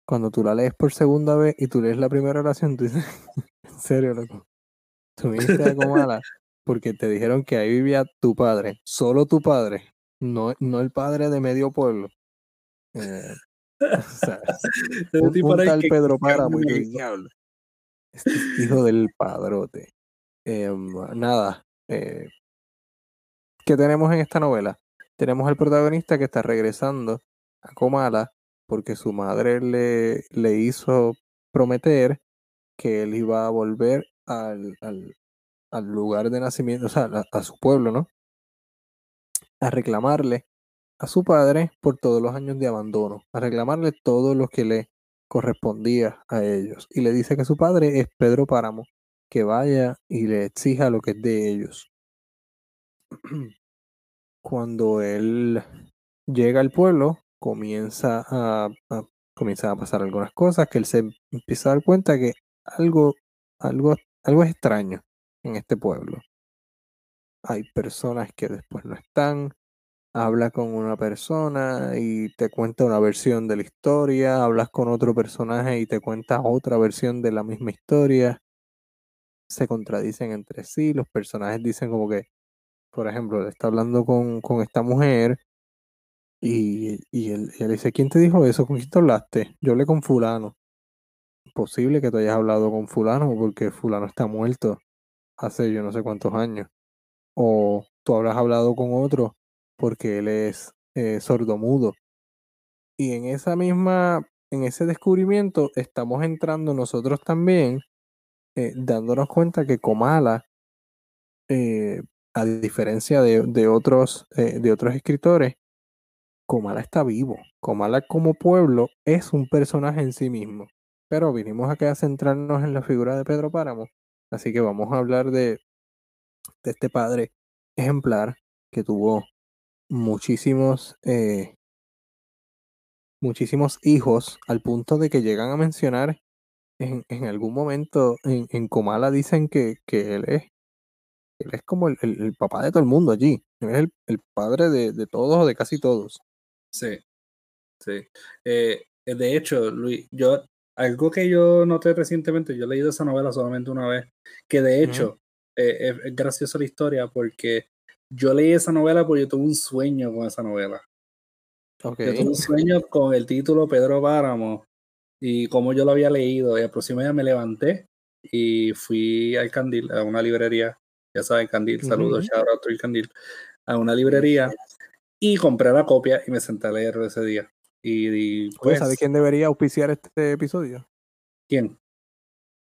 cuando tú la lees por segunda vez y tú lees la primera oración, tú dices, [laughs] en serio, loco, tú viniste a Comala [laughs] porque te dijeron que ahí vivía tu padre, solo tu padre, no, no el padre de medio pueblo. Eh, [laughs] [laughs] un, tal Pedro Páramo. Este hijo del padrote. Em, nada. Eh, ¿Qué tenemos en esta novela? Tenemos al protagonista que está regresando a Comala porque su madre le, le hizo prometer que él iba a volver al, al, al lugar de nacimiento, o sea, a, su pueblo, ¿no? A reclamarle a su padre por todos los años de abandono, a reclamarle todo lo que le correspondía a ellos. Y le dice que su padre es Pedro Páramo, que vaya y le exija lo que es de ellos. [clears throat] Cuando él llega al pueblo, comienza a, comienzan a pasar algunas cosas que él se empieza a dar cuenta que algo, algo, algo es extraño en este pueblo. Hay personas que después no están, habla con una persona y te cuenta una versión de la historia, hablas con otro personaje y te cuenta otra versión de la misma historia. Se contradicen entre sí, los personajes dicen como que, por ejemplo, está hablando con, con esta mujer y, y él, él, dice, ¿quién te dijo eso? ¿Con quién te hablaste? Yo hablé con fulano. Posible que tú hayas hablado con fulano porque fulano está muerto hace yo no sé cuántos años. O tú habrás hablado con otro porque él es eh, sordomudo. Y en esa misma, en ese descubrimiento estamos entrando nosotros también, eh, dándonos cuenta que Komala, eh, a diferencia de, de otros, eh, de otros escritores, Komala está vivo. Komala como pueblo es un personaje en sí mismo. Pero vinimos acá a centrarnos en la figura de Pedro Páramo. Así que vamos a hablar de, de este padre ejemplar que tuvo muchísimos, eh, muchísimos hijos al punto de que llegan a mencionar en, en algún momento en, en Comala dicen que, que él es él es como el, el, el, papá de todo el mundo allí. Él es el, el padre de, de, todos o de casi todos. Sí, sí. Eh, de hecho, Luis, yo algo que yo noté recientemente, yo he leído esa novela solamente una vez, que de hecho uh -huh. Eh, es, graciosa la historia porque yo leí esa novela porque yo tuve un sueño con esa novela. Okay. Yo tuve un sueño con el título Pedro Páramo y como yo lo había leído. Y al próximo día me levanté y fui al Candil, a una librería. Ya saben, Candil, saludos, uh -huh. shout out Candil. A una librería y compré la copia y me senté a leer ese día. Y, y pues, ¿Sabes quién debería auspiciar este episodio? ¿Quién?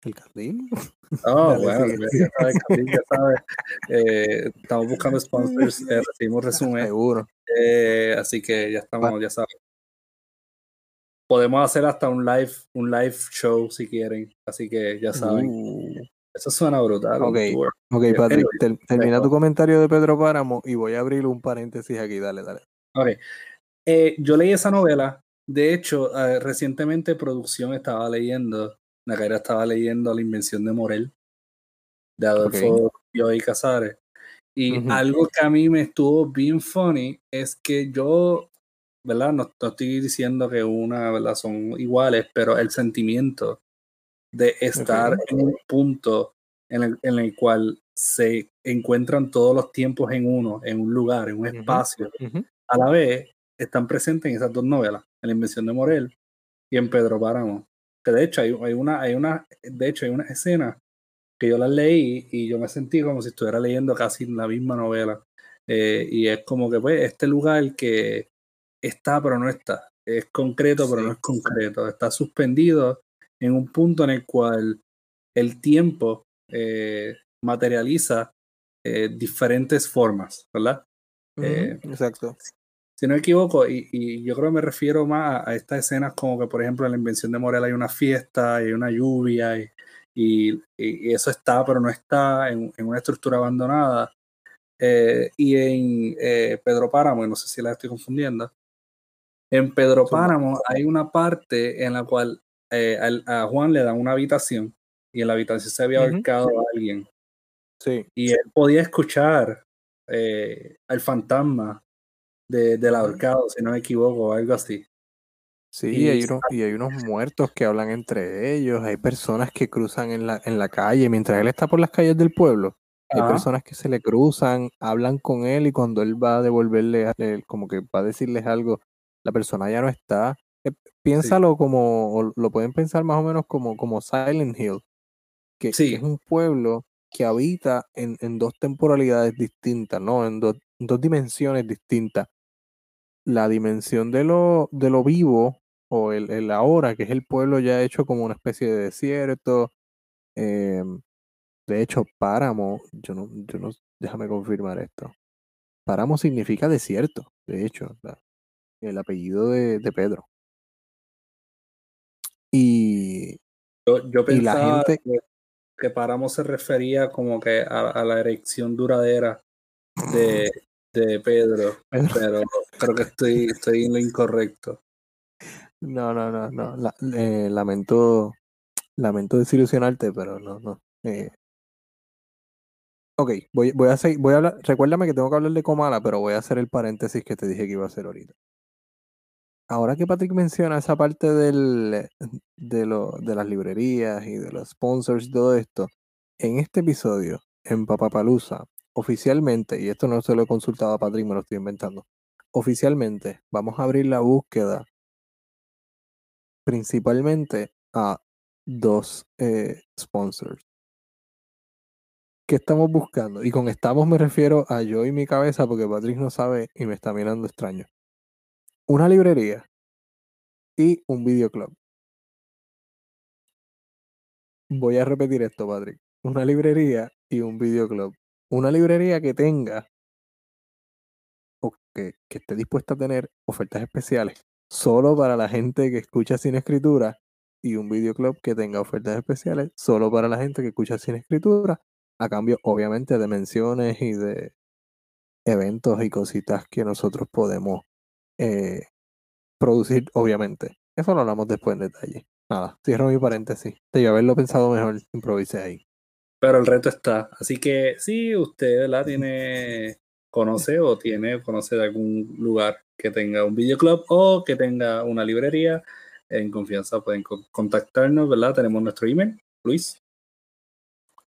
El Candil. Oh, [laughs] Dale, bueno, sí. ya sabes, ya sabes. Eh, estamos buscando sponsors, eh, [laughs] recibimos resumen. Seguro. Eh, así que ya estamos, ya sabes. Podemos hacer hasta un live, un live show si quieren. Así que ya saben. Uh. Eso suena brutal. Ok, okay Patrick, ter termina tu comentario de Pedro Páramo y voy a abrir un paréntesis aquí. Dale, dale. Ok. Eh, yo leí esa novela. De hecho, recientemente producción estaba leyendo Nakara estaba leyendo La Invención de Morel, de Adolfo okay. Casares. Y uh -huh. algo que a mí me estuvo bien funny es que yo, ¿verdad? No, no, estoy diciendo que una, ¿verdad? Son iguales, pero el sentimiento de estar okay. en un punto en el, en el, cual se encuentran todos los tiempos en uno, en un lugar, en un espacio, uh -huh. a la vez están presentes en esas dos novelas, en La Invención de Morel y en Pedro Páramo que de hecho hay, hay, una, hay una, de hecho hay una escena que yo las leí y yo me sentí como si estuviera leyendo casi la misma novela. Eh, y es como que pues este lugar que está pero no está, es concreto pero sí. no es concreto, está suspendido en un punto en el cual el tiempo eh, materializa eh, diferentes formas, ¿verdad? Uh -huh. Exacto si no me equivoco, y, y, yo creo que me refiero más a, a, estas escenas como que, por ejemplo, en la invención de Morel hay una fiesta, hay una lluvia, y, y, y eso está, pero no está en, en una estructura abandonada. Eh, y en eh, Pedro Páramo, no sé si la estoy confundiendo, en Pedro Páramo hay una parte en la cual eh, a, a, Juan le dan una habitación y en la habitación se había ahorcado uh -huh. a alguien. Sí. Y él podía escuchar al fantasma de, del ahorcado, si no me equivoco, algo así. Sí, y hay, unos, y hay unos muertos que hablan entre ellos, hay personas que cruzan en la, en la calle, mientras él está por las calles del pueblo, hay Ajá. personas que se le cruzan, hablan con él y cuando él va a devolverle, como que va a decirles algo, la persona ya no está. Eh, piénsalo sí. como, lo pueden pensar más o menos como, como Silent Hill, que, sí. que es un pueblo que habita en, en dos temporalidades distintas, ¿no? En, do, en dos dimensiones distintas la dimensión de lo, de lo vivo o el, el, ahora, que es el pueblo ya hecho como una especie de desierto. Eh, de hecho, páramo, yo no, yo no, déjame confirmar esto. Páramo significa desierto, de hecho, la, el apellido de, de, Pedro. Y yo, yo pensaba y la gente... que, que páramo se refería como que a, a la erección duradera de, de Pedro, Pedro, pero creo que estoy, estoy en lo incorrecto. No, no, no, no. La- eh, lamento, lamento desilusionarte, pero no, no. Eh, ok, voy, voy a seguir, voy a hablar, recuérdame que tengo que hablar de Comala, pero voy a hacer el paréntesis que te dije que iba a hacer ahorita. Ahora que Patrick menciona esa parte del, de, lo, de las librerías y de los sponsors y todo esto, en este episodio, en Papapalusa, oficialmente, y esto no se lo he consultado a Patrick, me lo estoy inventando, oficialmente vamos a abrir la búsqueda principalmente a dos eh, sponsors. ¿Qué estamos buscando? Y con estamos me refiero a yo y mi cabeza porque Patrick no sabe y me está mirando extraño. Una librería y un videoclub. Voy a repetir esto, Patrick. Una librería y un videoclub. Una librería que tenga o que, que esté dispuesta a tener ofertas especiales solo para la gente que escucha sin escritura y un videoclub que tenga ofertas especiales solo para la gente que escucha sin escritura, a cambio obviamente de menciones y de eventos y cositas que nosotros podemos eh, producir, obviamente. Eso lo hablamos después en detalle. Nada, cierro mi paréntesis. Debí haberlo pensado mejor, improvisé ahí. Pero el reto está. Así que si usted la tiene, conoce o tiene, conoce de algún lugar que tenga un videoclub o que tenga una librería, en confianza pueden co- contactarnos, ¿verdad? Tenemos nuestro email, Luis.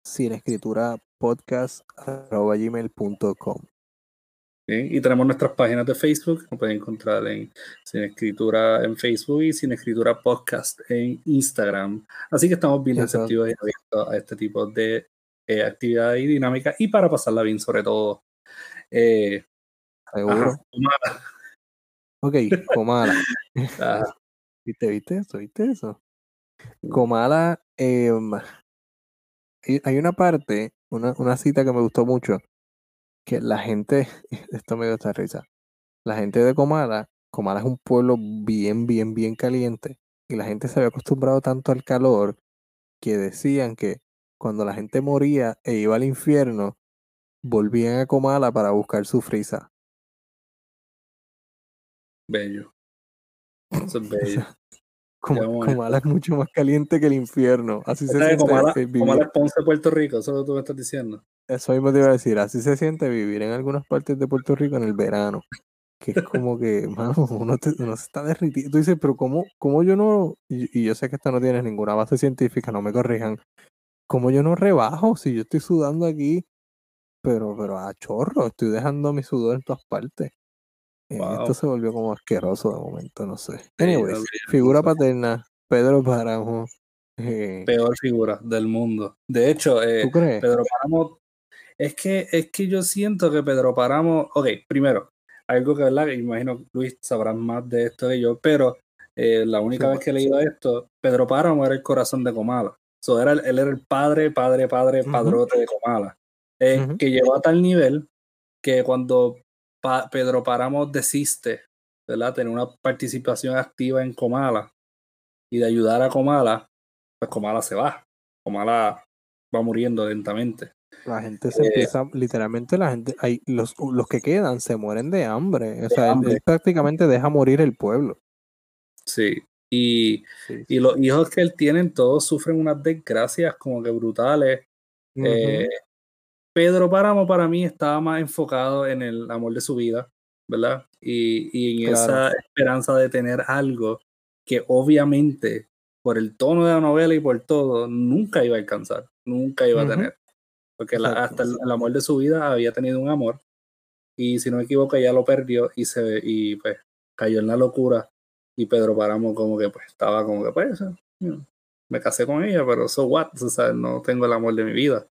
Sin escritura podcast arroba gmail.com. ¿sí? Y tenemos nuestras páginas de Facebook, nos pueden encontrar en Sin Escritura en Facebook y Sin Escritura Podcast en Instagram. Así que estamos bien receptivos y abiertos a este tipo de eh, actividades y dinámicas y para pasarla bien sobre todo. Eh, Seguro. ajá, Ok, Comala. [laughs] ¿Viste, viste eso? ¿Viste eso? Comala, em, hay, hay una parte, una, una cita que me gustó mucho, que la gente, [laughs] esto me dio esta risa, la gente de Comala, Comala es un pueblo bien, bien, bien caliente, y la gente se había acostumbrado tanto al calor que decían que cuando la gente moría e iba al infierno, volvían a Comala para buscar su frisa. bello. Eso es [laughs] bello. Como. Comala es mucho más caliente que el infierno. Así se siente Comala, Comala es Ponce, Puerto Rico, eso es lo que tú me estás diciendo. Eso mismo te iba a decir, así se siente vivir en algunas partes de Puerto Rico en el verano. Que es como que, [laughs] mano, uno, te- uno se está derritiendo. Tú dices, pero ¿cómo, cómo yo no? Y, y yo sé que esto no tiene ninguna base científica, no me corrijan. ¿Cómo yo no rebajo si yo estoy sudando aquí? Pero, pero a chorro, estoy dejando mi sudor en todas partes. Eh. Esto se volvió como asqueroso de momento, no sé. Anyways, figura paterna, Pedro Páramo. eh, Peor figura del mundo. De hecho, eh, ¿Tú crees? Pedro Páramo, es que, es que yo siento que Pedro Páramo, ok, primero, algo que verdad, que imagino Luis sabrá más de esto que yo, pero eh, la única Sí, vez que he leído esto, Pedro Páramo era el corazón de Comala. So, era, él era el padre, padre, padre, Ujú. padrote de Comala. Eh. Que llegó a tal nivel que cuando Pa- Pedro Páramo desiste, ¿verdad? Tener una participación activa en Comala y de ayudar a Comala, pues Comala se va. Comala va muriendo lentamente. La gente se Eh, empieza, literalmente la gente, hay, los, los que quedan se mueren de hambre. O sea, hambre. él, prácticamente deja morir el pueblo. Sí. Y, Sí, y los hijos que él tiene, todos sufren unas desgracias como que brutales. Eh, Pedro Páramo para mí estaba más enfocado en el amor de su vida, ¿verdad? Y, y en Claro. esa esperanza de tener algo que obviamente, por el tono de la novela y por todo, nunca iba a alcanzar, nunca iba a tener. Porque la- hasta el, amor de su vida había tenido un amor y si no me equivoco ya lo perdió y se y pues cayó en la locura y Pedro Páramo como que pues estaba como que pues you know, me casé con ella pero so what o sea, no tengo el amor de mi vida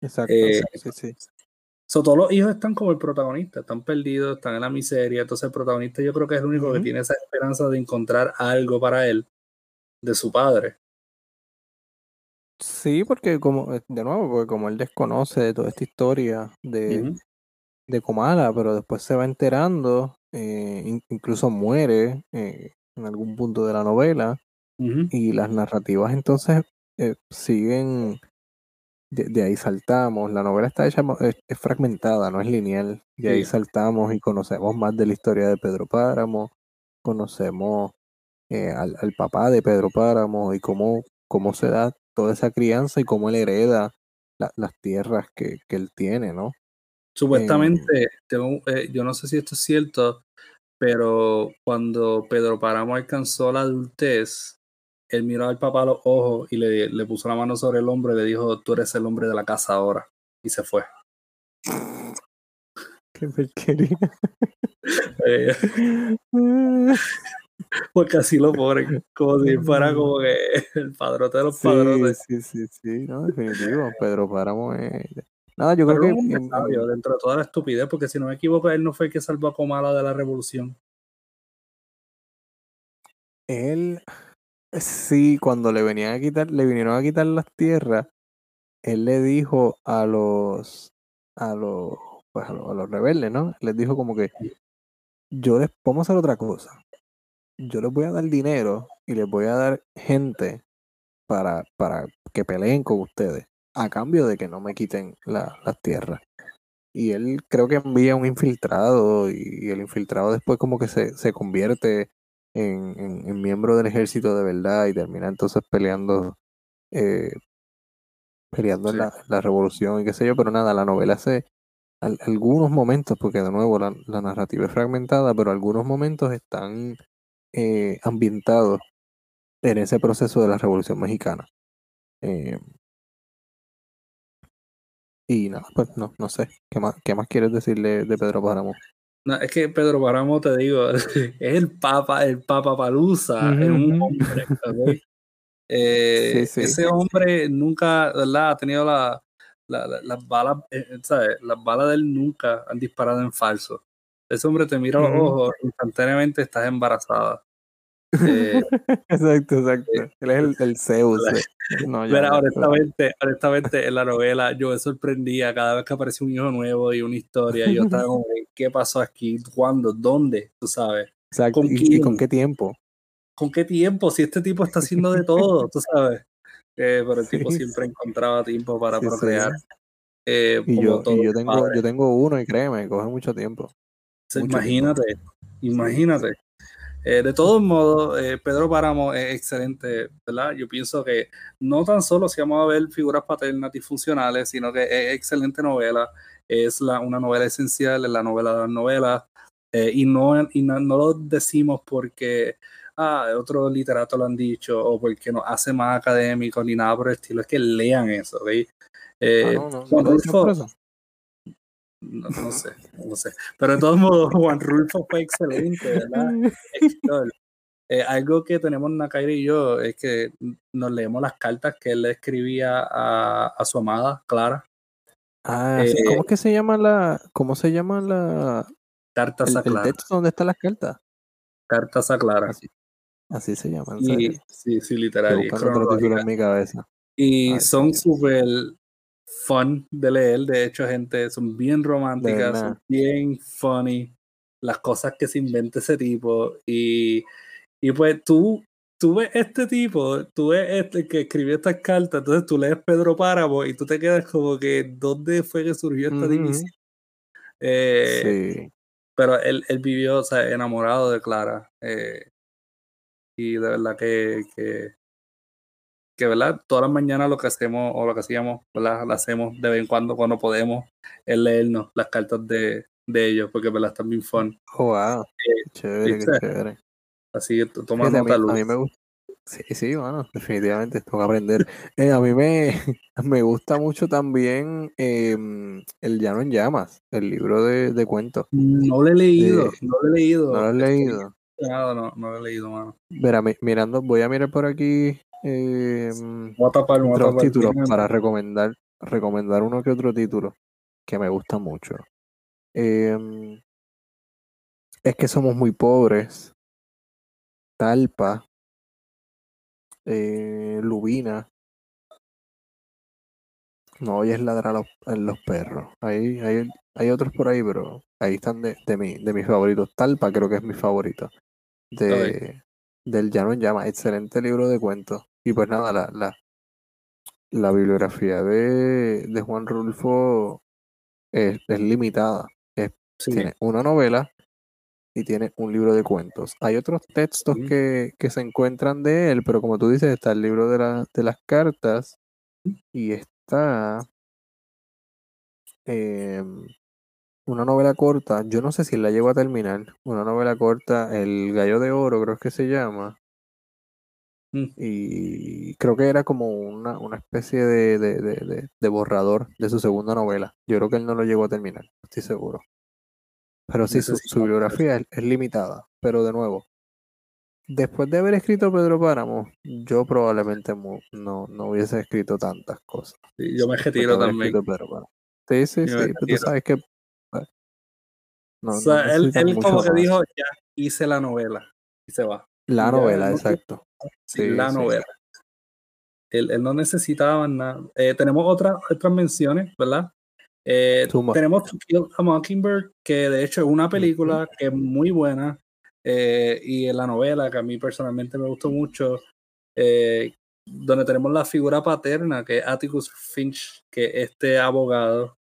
Exacto. eh, sí, sí. So, todos los hijos están como el protagonista, están perdidos, están en la miseria. Entonces, el protagonista yo creo que es el único que tiene esa esperanza de encontrar algo para él de su padre. Sí, porque como, eh, de nuevo, porque como él desconoce de toda esta historia de, Ujú. de Comala, pero después se va enterando, eh, in- incluso muere eh, en algún punto de la novela, y las narrativas entonces eh, siguen, de, de ahí saltamos, la novela está hecha, es, es fragmentada, no es lineal, de ahí saltamos y conocemos más de la historia de Pedro Páramo, conocemos al, al, papá de Pedro Páramo y cómo, cómo se da toda esa crianza y cómo él hereda la, las tierras que, que, él tiene, ¿no? Supuestamente, eh, tengo, eh, yo no sé si esto es cierto, pero cuando Pedro Páramo alcanzó la adultez, él miró al papá a los ojos y le, le puso la mano sobre el hombro y le dijo, tú eres el hombre de la casa ahora. Y se fue. Qué porquería. [laughs] [laughs] [laughs] Porque así lo ponen, como si fuera como que el padrote de los sí, padrotes. Sí, sí, sí, no, definitivo. Pedro Páramo es. Nada, yo Pero creo que. sabio dentro de toda la estupidez, porque si no me equivoco, él no fue el que salvó a Comala de la revolución. Él. Sí, cuando le venían a quitar, le vinieron a quitar las tierras, él le dijo a los. a los. Pues a los, a los rebeldes, ¿no? Les dijo como que. Yo les. Vamos a hacer otra cosa. Yo les voy a dar dinero y les voy a dar gente para, para que peleen con ustedes, a cambio de que no me quiten la, las tierras. Y él creo que envía un infiltrado y, el infiltrado después como que se, se convierte en, en, en, miembro del ejército de verdad y termina entonces peleando eh, peleando sí. en la, la, revolución y qué sé yo, pero nada, la novela se al, algunos momentos, porque de nuevo la, la, narrativa es fragmentada, pero algunos momentos están eh, ambientados en ese proceso de la revolución mexicana. Eh, y nada, pues no, no sé. ¿Qué más, qué más quieres decirle de Pedro Páramo? No, es que Pedro Páramo, te digo, [laughs] es el papa, el papa Palusa, es un hombre, [laughs] ¿okay? eh, sí, sí. Ese hombre nunca, ¿verdad? Ha tenido la, la, la, las balas, eh, ¿sabes? Las balas de él nunca han disparado en falso. Ese hombre te mira a los ojos, instantáneamente estás embarazada. [laughs] Eh, exacto, exacto. Eh, Él es el, el Zeus. No, ya, Mira, honestamente, honestamente, en la novela yo me sorprendía cada vez que aparecía un hijo nuevo y una historia. Yo estaba como, ¿qué pasó aquí? ¿Cuándo? ¿Dónde? Tú sabes. Exacto. ¿Con, ¿Y, ¿Y, con qué tiempo? ¿Con qué tiempo? Si este tipo está haciendo de todo, tú sabes. Eh, pero el [laughs] sí. tipo siempre encontraba tiempo para sí, procrear. Sí. Eh, y, yo, y yo, tengo, yo tengo uno y créeme, coge mucho tiempo. Mucho imagínate, tiempo. imagínate. Eh, de todos modos, eh, Pedro Páramo es excelente, ¿verdad? Yo pienso que no tan solo si vamos a ver figuras paternas disfuncionales, sino que es excelente novela, es la, una novela esencial, es la novela de las novelas, eh, y, no, y no, no, lo decimos porque ah, otros literatos lo han dicho o porque nos hace más académicos ni nada por el estilo, es que lean eso, ¿ok? Ah, no, no, no, no no, no, sé, no sé. Pero de todos modos, [laughs] Juan Rulfo fue excelente, ¿verdad? Eh, algo que tenemos Nakaira y yo es que nos leemos las cartas que él le escribía a, a su amada, Clara. Ah, eh, ¿cómo es que se llama la, cómo se llama la cartas a Clara? El texto donde están las cartas. Cartas a Clara. Así, así se llama. Y, sí, sí, literal. Y, en mi cabeza. y Ay, son súper fun de leer. De hecho, gente, son bien románticas, son bien funny. Las cosas que se inventa ese tipo. Y, y pues tú, tú ves este tipo, tú ves este que escribió estas cartas, entonces tú lees Pedro Páramo y tú te quedas como que, ¿dónde fue que surgió esta división? Eh, Sí. Pero él, él vivió, o sea, enamorado de Clara. eh, y de verdad que, que, que, ¿verdad? Todas las mañanas lo que hacemos, o lo que hacíamos, ¿verdad? Lo hacemos de vez en cuando, cuando podemos, es leernos las cartas de, de ellos, porque, ¿verdad? Están bien fun. Oh, wow. Eh, Chévere, qué chévere. Así que toma Fíjate, a, mí, nota, a mí me gusta. Sí, sí, bueno, definitivamente tengo que aprender. Eh, a mí me, [laughs] me gusta mucho también eh, El Llano en Llamas, el libro de, de cuentos. No lo he leído, De, no lo he leído. ¿No lo Estoy leído? emocionado, no, no lo he leído, mano. Mirando, voy a mirar por aquí eh, Voy a tapar, voy a otros tapar. títulos Déjame- para recomendar, recomendar uno que otro título que me gusta mucho. Eh, es que somos muy pobres. Talpa, eh, Lubina. No oyes ladrar a los, a los perros. Hay, hay, hay otros por ahí, pero ahí están de, de, mi, de mis favoritos. Talpa creo que es mi favorito. De, del Llano en Llama. Excelente libro de cuentos. Y pues nada, la, la, la bibliografía de, de Juan Rulfo es, es limitada. Es, Sí, tiene una novela y tiene un libro de cuentos. Hay otros textos que, que, se encuentran de él, pero como tú dices, está el libro de, la, de las cartas y está em, una novela corta, yo no sé si la llevo a terminar, una novela corta, El Gallo de Oro creo que se llama. Mm. Y creo que era como una, una especie de, de, de, de, borrador de su segunda novela. Yo creo que él no lo llegó a terminar, estoy seguro. Pero sí, su, bibliografía es, limitada. Pero de nuevo, después de haber escrito Pedro Páramo, yo probablemente no, no hubiese escrito tantas cosas. yo me retiro también. Sí, sí, sí. Tú sabes que o sea, él, como que dijo, ya hice la novela y se va. La novela, exacto. Sí, la novela. Él, él, no necesitaba nada. Eh, tenemos otras otras menciones, ¿verdad? Eh, tenemos Kill a Mockingbird, que de hecho es una película que es muy buena. Eh, y en la novela, que a mí personalmente me gustó mucho, donde tenemos la figura paterna, que es Atticus Finch, que es este abogado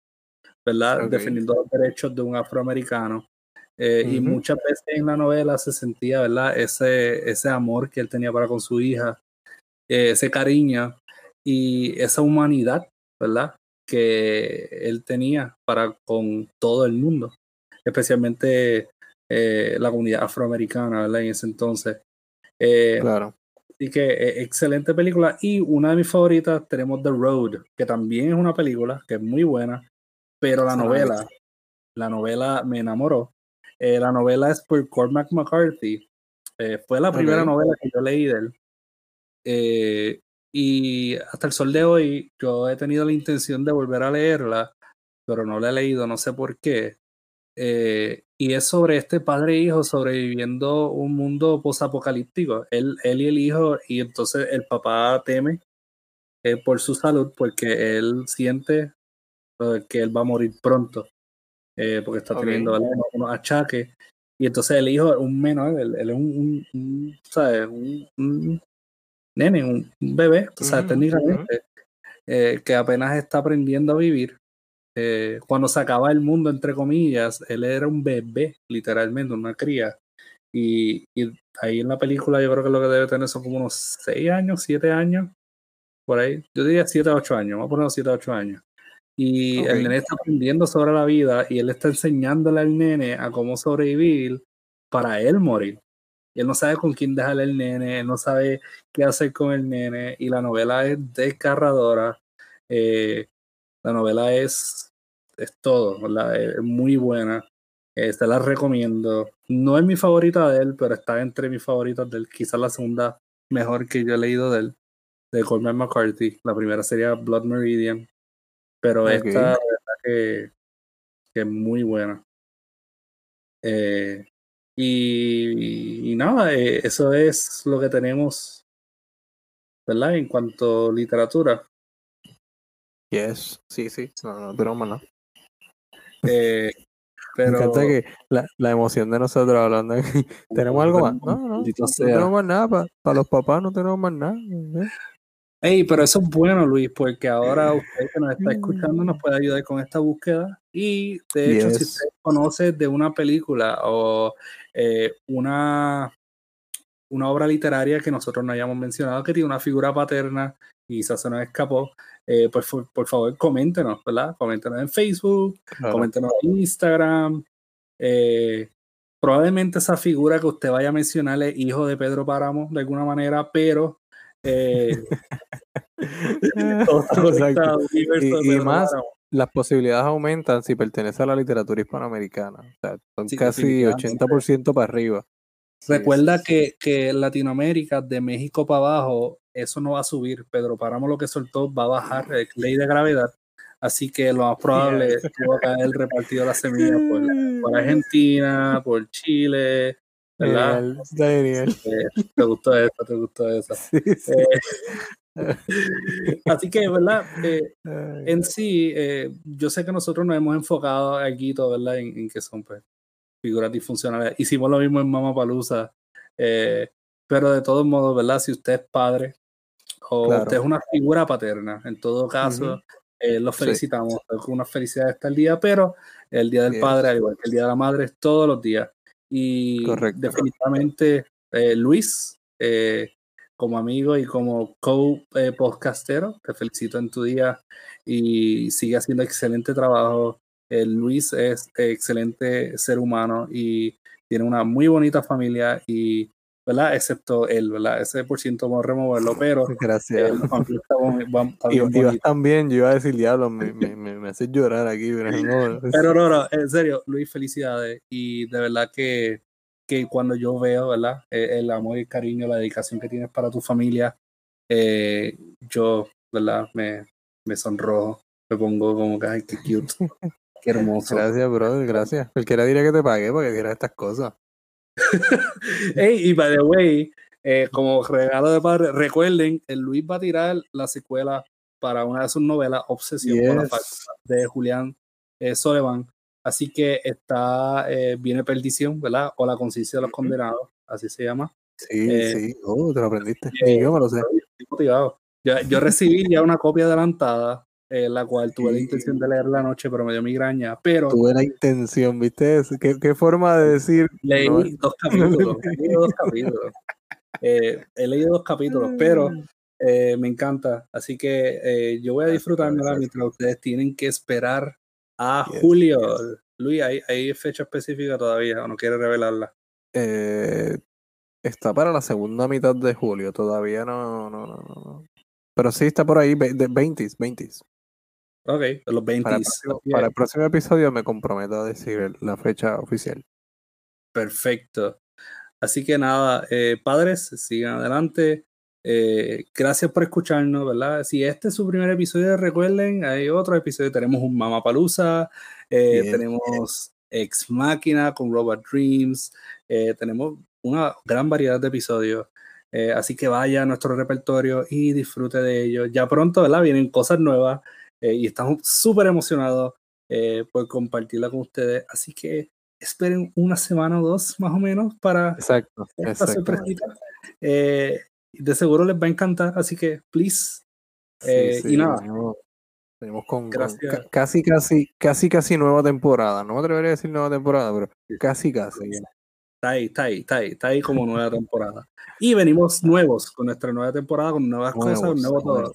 ¿verdad? Defendiendo los derechos de un afroamericano. Eh, y muchas veces en la novela se sentía, ¿verdad? Ese, ese amor que él tenía para con su hija, eh, ese cariño y esa humanidad, ¿verdad? Que él tenía para con todo el mundo, especialmente eh, la comunidad afroamericana, ¿verdad? En ese entonces. claro. Así que excelente película. Y una de mis favoritas tenemos The Road, que también es una película que es muy buena. Pero la novela, la novela me enamoró. Eh, la novela es por Cormac McCarthy. Eh, fue la primera novela que yo leí de él. Eh, y hasta el sol de hoy yo he tenido la intención de volver a leerla, pero no la he leído, no sé por qué. y es sobre este padre e hijo sobreviviendo un mundo posapocalíptico. Él, él y el hijo, y entonces el papá teme por su salud porque él siente que él va a morir pronto, eh, porque está teniendo unos achaques. Y entonces el hijo es un menor, él, es un, un, ¿sabes? Un, nene, un, bebé, ¿sabes? técnicamente, eh, que apenas está aprendiendo a vivir. Eh, cuando se acaba el mundo, entre comillas, él era un bebé, literalmente, una cría. Y, y, ahí en la película yo creo que lo que debe tener son como unos 6 años, 7 años, por ahí. Yo diría 7 a 8 años, vamos a poner 7 a 8 años. Y el nene está aprendiendo sobre la vida y él está enseñándole al nene a cómo sobrevivir para él morir. Y él no sabe con quién dejarle el nene, él no sabe qué hacer con el nene. Y la novela es desgarradora. Eh, la novela es, es todo, Es muy buena. Eh, te la recomiendo. No es mi favorita de él, pero está entre mis favoritas de él. Quizás la segunda mejor que yo he leído de él, de Cormac McCarthy. La primera sería Blood Meridian. Pero esta, la verdad que, es muy buena. Eh, y, nada, eh, eso es lo que tenemos, ¿verdad? En cuanto a literatura. Yes, sí, sí, no, no tenemos más nada. Eh, pero... [laughs] Me encanta que la, la emoción de nosotros hablando. [laughs] ¿Tenemos algo más? No, no, no, tenemos más nada. Para los papás no tenemos más nada. Hey, pero eso es bueno, Luis, porque ahora usted que nos está escuchando nos puede ayudar con esta búsqueda. Y de hecho, si usted conoce de una película o eh, una, una obra literaria que nosotros no hayamos mencionado, que tiene una figura paterna y quizás se nos escapó, eh, pues por, favor, coméntenos, ¿verdad? Coméntenos en Facebook, coméntenos en Instagram. Eh, probablemente esa figura que usted vaya a mencionar es hijo de Pedro Páramo de alguna manera, pero eh, [laughs] y, más, las posibilidades aumentan si pertenece a la literatura hispanoamericana. O sea, son casi 80% para arriba. Recuerda que, que en Latinoamérica, de México para abajo, eso no va a subir. Pedro Páramo lo que soltó va a bajar, ley de gravedad. Así que lo más probable es que va a caer repartido la semilla por, por Argentina, por Chile, ¿verdad? Eh, te gustó eso, te gustó eso. [laughs] Eh, [laughs] así que, ¿verdad? Eh, en sí, yo sé que nosotros nos hemos enfocado aquí, todo, ¿verdad? En, que son pues, figuras disfuncionales. Hicimos lo mismo en Mama Palusa, pero de todos modos, ¿verdad? Si usted es padre o usted es una figura paterna, en todo caso, los felicitamos. Sí. Una felicidad está el día, pero el Día del Padre, al igual que el Día de la Madre, es todos los días. Y definitivamente, eh, Luis, eh, como amigo y como co-podcastero, te felicito en tu día y sigue haciendo excelente trabajo. Luis es excelente ser humano y tiene una muy bonita familia y ¿verdad? Excepto él, ¿verdad? Ese por ciento vamos a removerlo, pero [laughs] gracias. Eh, [laughs] también, yo iba a decir diablo, me, me, me, hace llorar aquí, pero no. Pero no, no, en serio, Luis, felicidades. Y de verdad que, que cuando yo veo, ¿verdad? Eh, el amor y el cariño, la dedicación que tienes para tu familia, eh, yo, ¿verdad? Me, me sonrojo, me pongo como que, ay, qué cute. [laughs] Qué hermoso. Gracias, brother, gracias. Cualquiera diría que te pagué porque diera estas cosas. Y by the way, eh, como regalo de padre, recuerden, el Luis va a tirar la secuela para una de sus novelas, Obsesión con la falsa, de Julián eh, Así que está, eh, viene Perdición, ¿verdad? O La conciencia de los condenados, así se llama. Sí, eh, sí, oh, te lo aprendiste. yo me lo sé. yo recibí ya una copia adelantada eh, la cual tuve la intención de leer la noche, pero me dio migraña. Pero tuve la intención, ¿viste? ¿Qué, qué forma de decir? Leí dos capítulos. he leído dos capítulos. Eh, he leído dos capítulos, pero eh, me encanta. Así que yo voy a disfrutármela mientras ustedes tienen que esperar a julio. Luis, ¿hay, ¿hay, fecha específica todavía o no quiere revelarla? está para la segunda mitad de julio, todavía no, no, no, Pero sí está por ahí, de 20, 20. Ok, los 20. Para el, próximo, episodio me comprometo a decir la fecha oficial. Perfecto. Así que nada, eh, padres, sigan adelante. Eh, gracias por escucharnos, ¿verdad? Si este es su primer episodio, recuerden, hay otro episodio, tenemos un Mamapalusa, eh, tenemos Ex Máquina con Robot Dreams, tenemos una gran variedad de episodios. así que vaya a nuestro repertorio y disfrute de ellos. Ya pronto, ¿verdad? Vienen cosas nuevas. Eh, y estamos súper emocionados eh, por compartirla con ustedes. Así que esperen una semana o dos más o menos para exacto, esta sorpresita. Eh, de seguro les va a encantar, así que please. y nada. Tenemos, con, casi, casi, casi, casi nueva temporada. No me atrevería a decir nueva temporada, pero casi, casi. Está ahí, está ahí, está ahí, está ahí como nueva temporada. Y venimos nuevos con nuestra nueva temporada, con nuevas cosas, nuevos todo.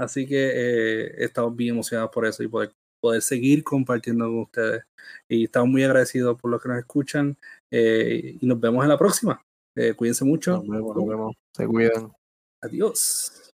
Así que eh, estamos bien emocionados por eso y poder, poder seguir compartiendo con ustedes. Y estamos muy agradecidos por los que nos escuchan. Eh, y nos vemos en la próxima. Eh, cuídense mucho. Nos vemos, nos vemos. Se cuidan. Adiós.